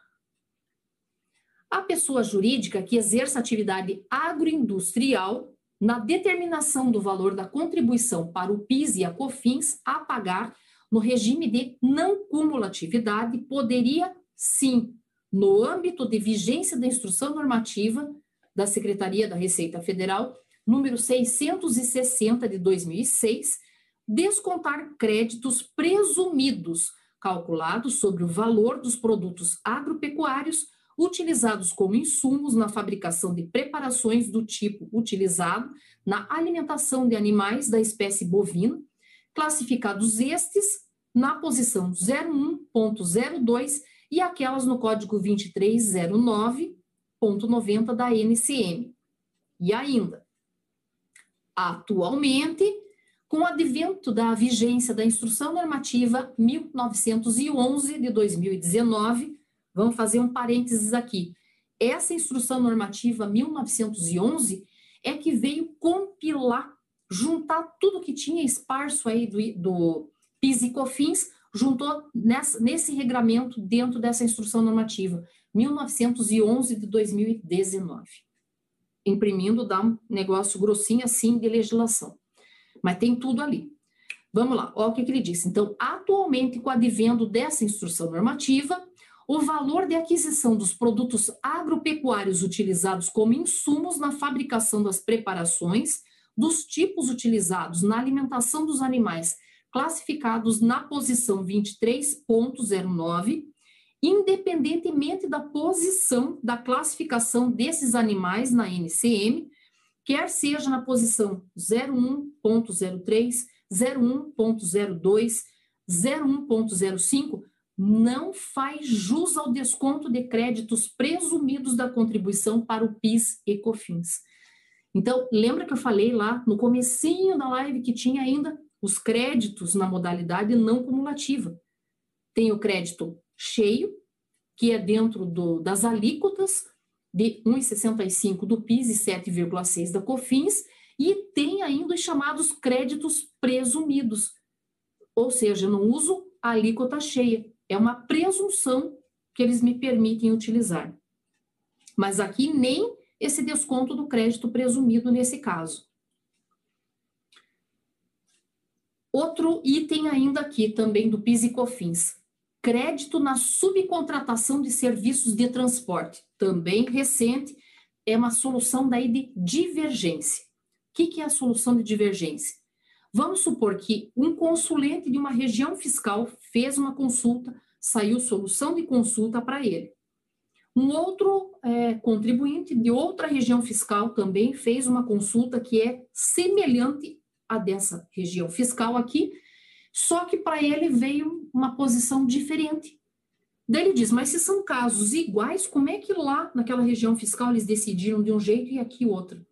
A pessoa jurídica que exerça atividade agroindustrial na determinação do valor da contribuição para o PIS e a COFINS a pagar no regime de não cumulatividade, poderia, sim, no âmbito de vigência da instrução normativa da Secretaria da Receita Federal, número 660 de 2006, descontar créditos presumidos calculados sobre o valor dos produtos agropecuários utilizados como insumos na fabricação de preparações do tipo utilizado na alimentação de animais da espécie bovina, classificados estes na posição 01.02 e aquelas no código 2309.90 da NCM. E ainda, atualmente, com o advento da vigência da Instrução Normativa 1911 de 2019, vamos fazer um parênteses aqui. Essa Instrução Normativa 1911 é que veio compilar, juntar tudo que tinha esparso aí do, do PIS e COFINS, juntou nessa, nesse regramento dentro dessa Instrução Normativa 1911 de 2019. Imprimindo dá um negócio grossinho assim de legislação mas tem tudo ali. Vamos lá, olha o que, que ele disse. Então, atualmente, com o advento dessa instrução normativa, o valor de aquisição dos produtos agropecuários utilizados como insumos na fabricação das preparações, dos tipos utilizados na alimentação dos animais classificados na posição 23.09, independentemente da posição da classificação desses animais na NCM, quer seja na posição 01.03, 01.02, 01.05, não faz jus ao desconto de créditos presumidos da contribuição para o PIS e COFINS. Então, lembra que eu falei lá no comecinho da live que tinha ainda os créditos na modalidade não cumulativa. Tem o crédito cheio, que é dentro do, das alíquotas de 1,65 do PIS e 7,6 da COFINS, e tem ainda os chamados créditos presumidos, ou seja, não uso a alíquota cheia, é uma presunção que eles me permitem utilizar. Mas aqui nem esse desconto do crédito presumido nesse caso. Outro item ainda aqui também do PIS e COFINS, Crédito na subcontratação de serviços de transporte, também recente, é uma solução daí de divergência. O que, que é a solução de divergência? Vamos supor que um consulente de uma região fiscal fez uma consulta, saiu solução de consulta para ele. Um outro é, contribuinte de outra região fiscal também fez uma consulta que é semelhante à dessa região fiscal aqui, só que para ele veio uma posição diferente. Daí ele diz: mas se são casos iguais, como é que lá naquela região fiscal eles decidiram de um jeito e aqui outro?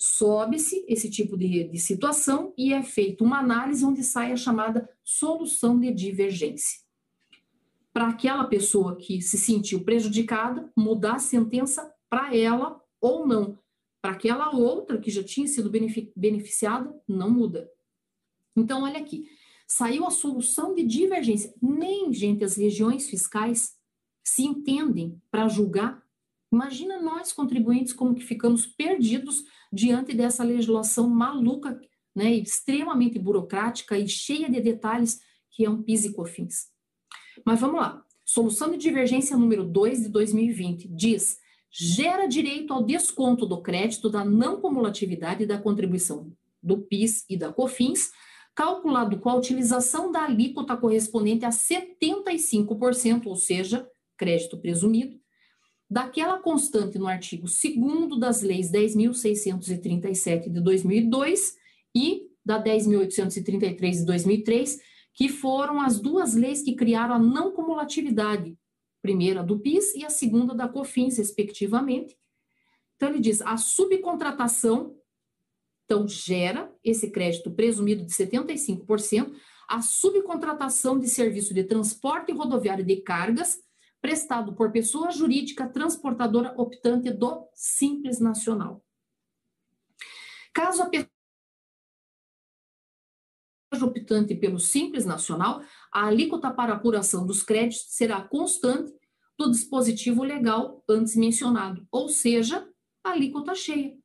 Sobe-se esse tipo de, de situação e é feita uma análise onde sai a chamada solução de divergência. Para aquela pessoa que se sentiu prejudicada, mudar a sentença para ela ou não. Para aquela outra que já tinha sido beneficiada, não muda. Então, olha aqui saiu a solução de divergência. Nem, gente, as regiões fiscais se entendem para julgar. Imagina nós, contribuintes, como que ficamos perdidos diante dessa legislação maluca, né, extremamente burocrática e cheia de detalhes, que é um PIS e COFINS. Mas vamos lá. Solução de divergência número 2 de 2020 diz: gera direito ao desconto do crédito da não cumulatividade da contribuição do PIS e da COFINS calculado com a utilização da alíquota correspondente a 75%, ou seja, crédito presumido, daquela constante no artigo 2 das leis 10.637 de 2002 e da 10.833 de 2003, que foram as duas leis que criaram a não cumulatividade, primeira do PIS e a segunda da COFINS, respectivamente. Então, ele diz, a subcontratação então, gera esse crédito presumido de 75%, a subcontratação de serviço de transporte rodoviário de cargas prestado por pessoa jurídica transportadora optante do Simples Nacional. Caso a pessoa optante pelo Simples Nacional, a alíquota para apuração dos créditos será constante do dispositivo legal antes mencionado, ou seja, a alíquota cheia.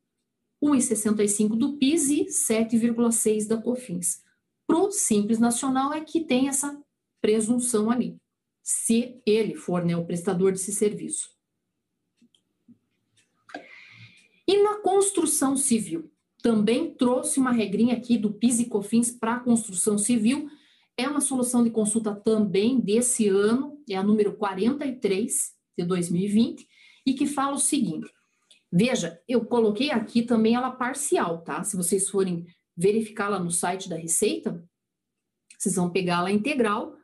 1,65 do PIS e 7,6 da COFINS. Para o Simples Nacional é que tem essa presunção ali, se ele for né, o prestador desse serviço. E na construção civil? Também trouxe uma regrinha aqui do PIS e COFINS para a construção civil. É uma solução de consulta também desse ano, é a número 43, de 2020 e que fala o seguinte: veja, eu coloquei aqui também ela parcial, tá? Se vocês forem verificar lá no site da Receita, vocês vão pegar ela integral,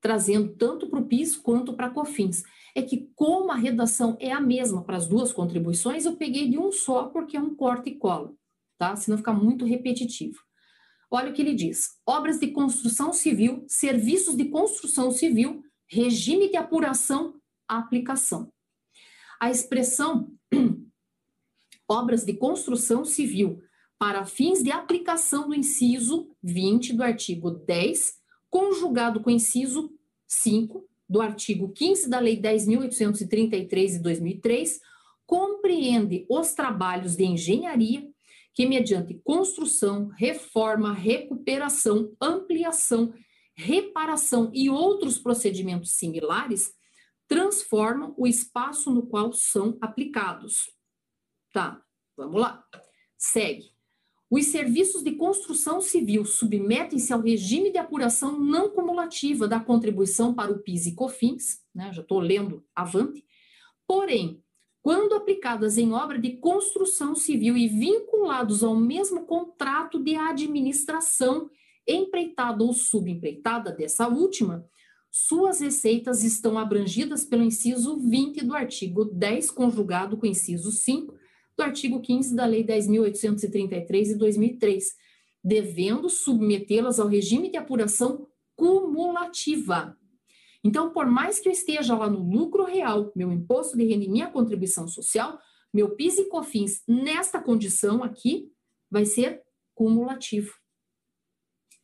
trazendo tanto para o PIS quanto para a COFINS. É que, como a redação é a mesma para as duas contribuições, eu peguei de um só, porque é um corte e cola, tá? Senão fica muito repetitivo. Olha o que ele diz: obras de construção civil, serviços de construção civil, regime de apuração, aplicação. A expressão [CLEARS THROAT] obras de construção civil para fins de aplicação do inciso 20 do artigo 10, conjugado com o inciso 5 do artigo 15 da Lei 10.833 de 2003, compreende os trabalhos de engenharia que, mediante construção, reforma, recuperação, ampliação, reparação e outros procedimentos similares, transformam o espaço no qual são aplicados. Tá, vamos lá. Segue. Os serviços de construção civil submetem-se ao regime de apuração não cumulativa da contribuição para o PIS e COFINS, né, já estou lendo avante, porém, quando aplicadas em obra de construção civil e vinculados ao mesmo contrato de administração, empreitada ou subempreitada dessa última, suas receitas estão abrangidas pelo inciso 20 do artigo 10, conjugado com o inciso 5 do artigo 15 da Lei 10.833 de 2003, devendo submetê-las ao regime de apuração cumulativa. Então, por mais que eu esteja lá no lucro real, meu imposto de renda e minha contribuição social, meu PIS e COFINS nesta condição aqui vai ser cumulativo.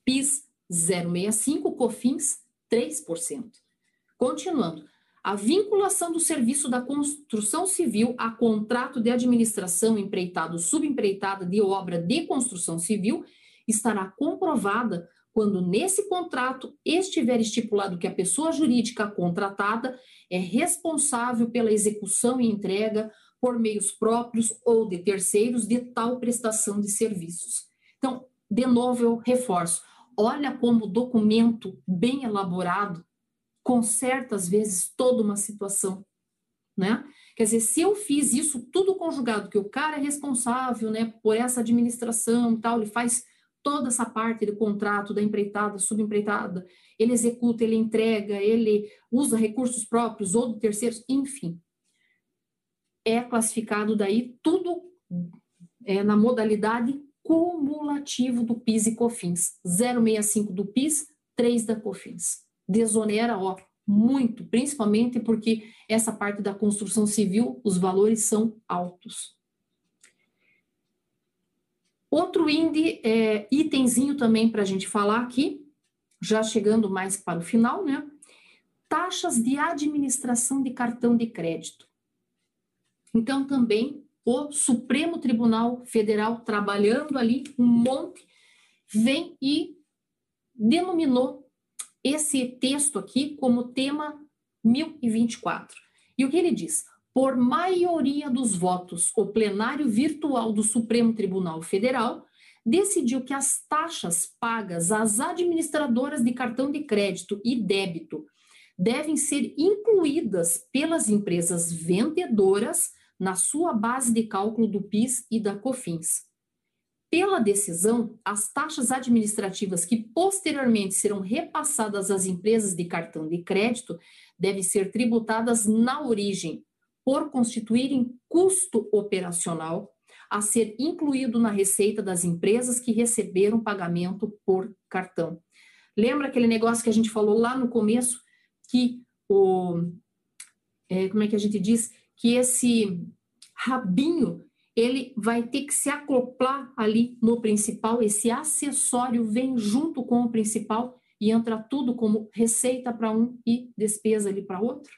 PIS 0,65, COFINS 3%. Continuando, a vinculação do serviço da construção civil a contrato de administração empreitado subempreitada de obra de construção civil estará comprovada quando nesse contrato estiver estipulado que a pessoa jurídica contratada é responsável pela execução e entrega por meios próprios ou de terceiros de tal prestação de serviços. Então, de novo eu reforço, olha como documento bem elaborado conserta, às vezes, toda uma situação, né? Quer dizer, se eu fiz isso tudo conjugado, que o cara é responsável, né, por essa administração tal, ele faz toda essa parte do contrato, da empreitada, subempreitada, ele executa, ele entrega, ele usa recursos próprios ou de terceiros, enfim. É classificado daí tudo é, na modalidade cumulativo do PIS e COFINS. 0,65 do PIS, 3 da COFINS desonera, ó, muito, principalmente porque essa parte da construção civil, os valores são altos. Outro é, itemzinho também para a gente falar aqui, já chegando mais para o final, né? Taxas de administração de cartão de crédito. Então, também o Supremo Tribunal Federal, trabalhando ali um monte, vem e denominou esse texto aqui como tema 1024. E o que ele diz? Por maioria dos votos, o plenário virtual do Supremo Tribunal Federal decidiu que as taxas pagas às administradoras de cartão de crédito e débito devem ser incluídas pelas empresas vendedoras na sua base de cálculo do PIS e da COFINS. Pela decisão, as taxas administrativas que posteriormente serão repassadas às empresas de cartão de crédito devem ser tributadas na origem, por constituírem custo operacional a ser incluído na receita das empresas que receberam pagamento por cartão. Lembra aquele negócio que a gente falou lá no começo que o é, como é que a gente diz que esse rabinho ele vai ter que se acoplar ali no principal, esse acessório vem junto com o principal e entra tudo como receita para um e despesa ali para outro.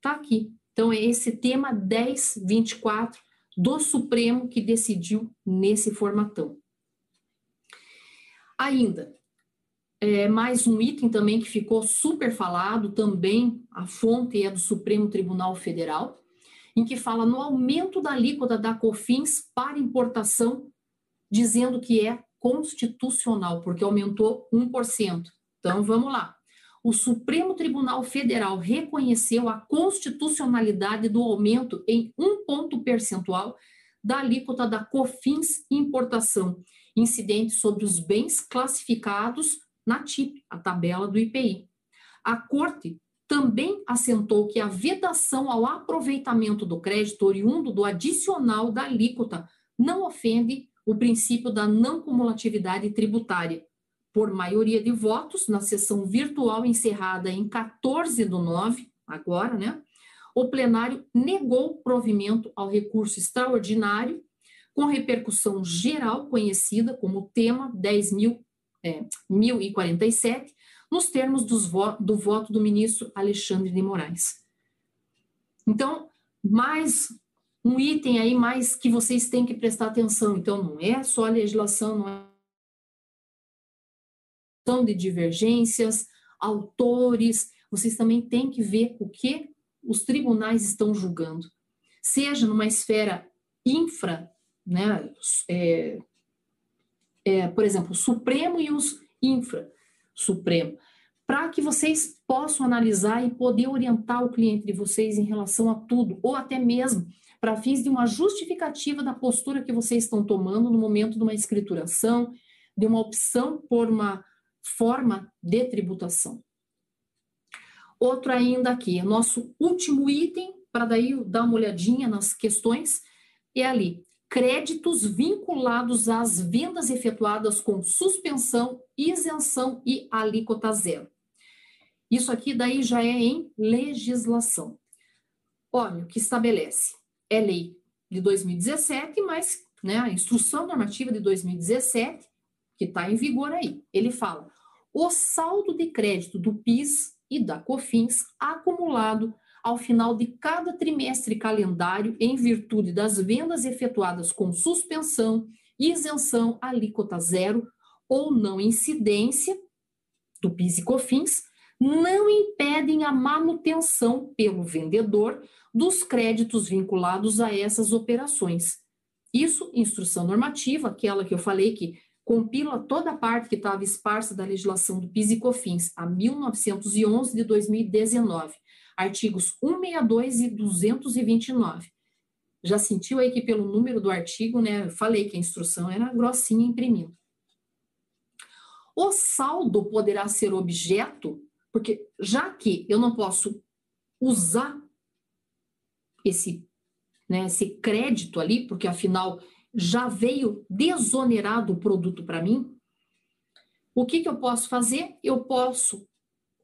Tá aqui. Então é esse tema 1024 do Supremo que decidiu nesse formatão. Ainda, é, mais um item também que ficou super falado, também a fonte é do Supremo Tribunal Federal, em que fala no aumento da alíquota da COFINS para importação, dizendo que é constitucional, porque aumentou 1%. Então, vamos lá. o Supremo Tribunal Federal reconheceu a constitucionalidade do aumento em um ponto percentual da alíquota da COFINS importação, incidente sobre os bens classificados na TIP, a tabela do IPI. A Corte também assentou que a vedação ao aproveitamento do crédito oriundo do adicional da alíquota não ofende o princípio da não cumulatividade tributária. Por maioria de votos, na sessão virtual encerrada em 14 do 9, agora, né? O plenário negou provimento ao recurso extraordinário, com repercussão geral conhecida como tema 10.047, é, nos termos vo do voto do ministro Alexandre de Moraes. Então, mais um item aí mais que vocês têm que prestar atenção. Então, não é só a legislação, não é de divergências, autores, vocês também têm que ver o que os tribunais estão julgando. Seja numa esfera infra, né, é, é, por exemplo, o Supremo e os infra Supremo, para que vocês possam analisar e poder orientar o cliente de vocês em relação a tudo, ou até mesmo para fins de uma justificativa da postura que vocês estão tomando no momento de uma escrituração, de uma opção por uma forma de tributação. Outro ainda aqui, nosso último item, para daí dar uma olhadinha nas questões, é ali, créditos vinculados às vendas efetuadas com suspensão, isenção e alíquota zero. Isso aqui daí já é em legislação. Olha o que estabelece é lei de 2017, mas né, a instrução normativa de 2017, que está em vigor aí, ele fala: o saldo de crédito do PIS e da COFINS acumulado ao final de cada trimestre calendário em virtude das vendas efetuadas com suspensão, isenção, alíquota zero ou não incidência do PIS e COFINS não impedem a manutenção pelo vendedor dos créditos vinculados a essas operações. Isso, instrução normativa, aquela que eu falei que compila toda a parte que estava esparsa da legislação do PIS e COFINS, a 1911 de 2019, artigos 162 e 229. Já sentiu aí que pelo número do artigo, né, falei que a instrução era grossinha imprimindo. O saldo poderá ser objeto porque já que eu não posso usar esse, né, esse crédito ali, porque afinal já veio desonerado o produto para mim, o que, que eu posso fazer? Eu posso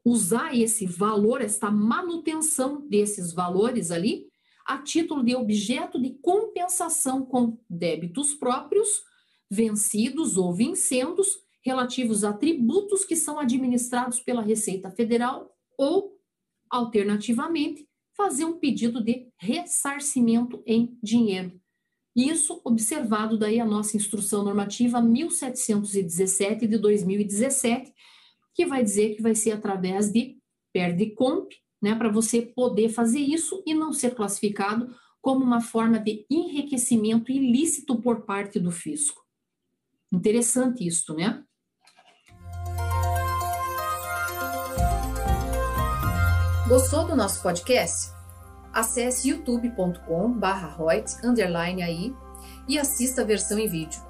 usar esse valor, esta manutenção desses valores ali, a título de objeto de compensação com débitos próprios, vencidos ou vincendos, relativos a tributos que são administrados pela Receita Federal ou, alternativamente, fazer um pedido de ressarcimento em dinheiro. Isso observado daí a nossa instrução normativa 1717 de 2017, que vai dizer que vai ser através de perde-comp, né, para você poder fazer isso e não ser classificado como uma forma de enriquecimento ilícito por parte do fisco. Interessante isso, né? Gostou do nosso podcast? Acesse youtube.com/royts aí e assista a versão em vídeo.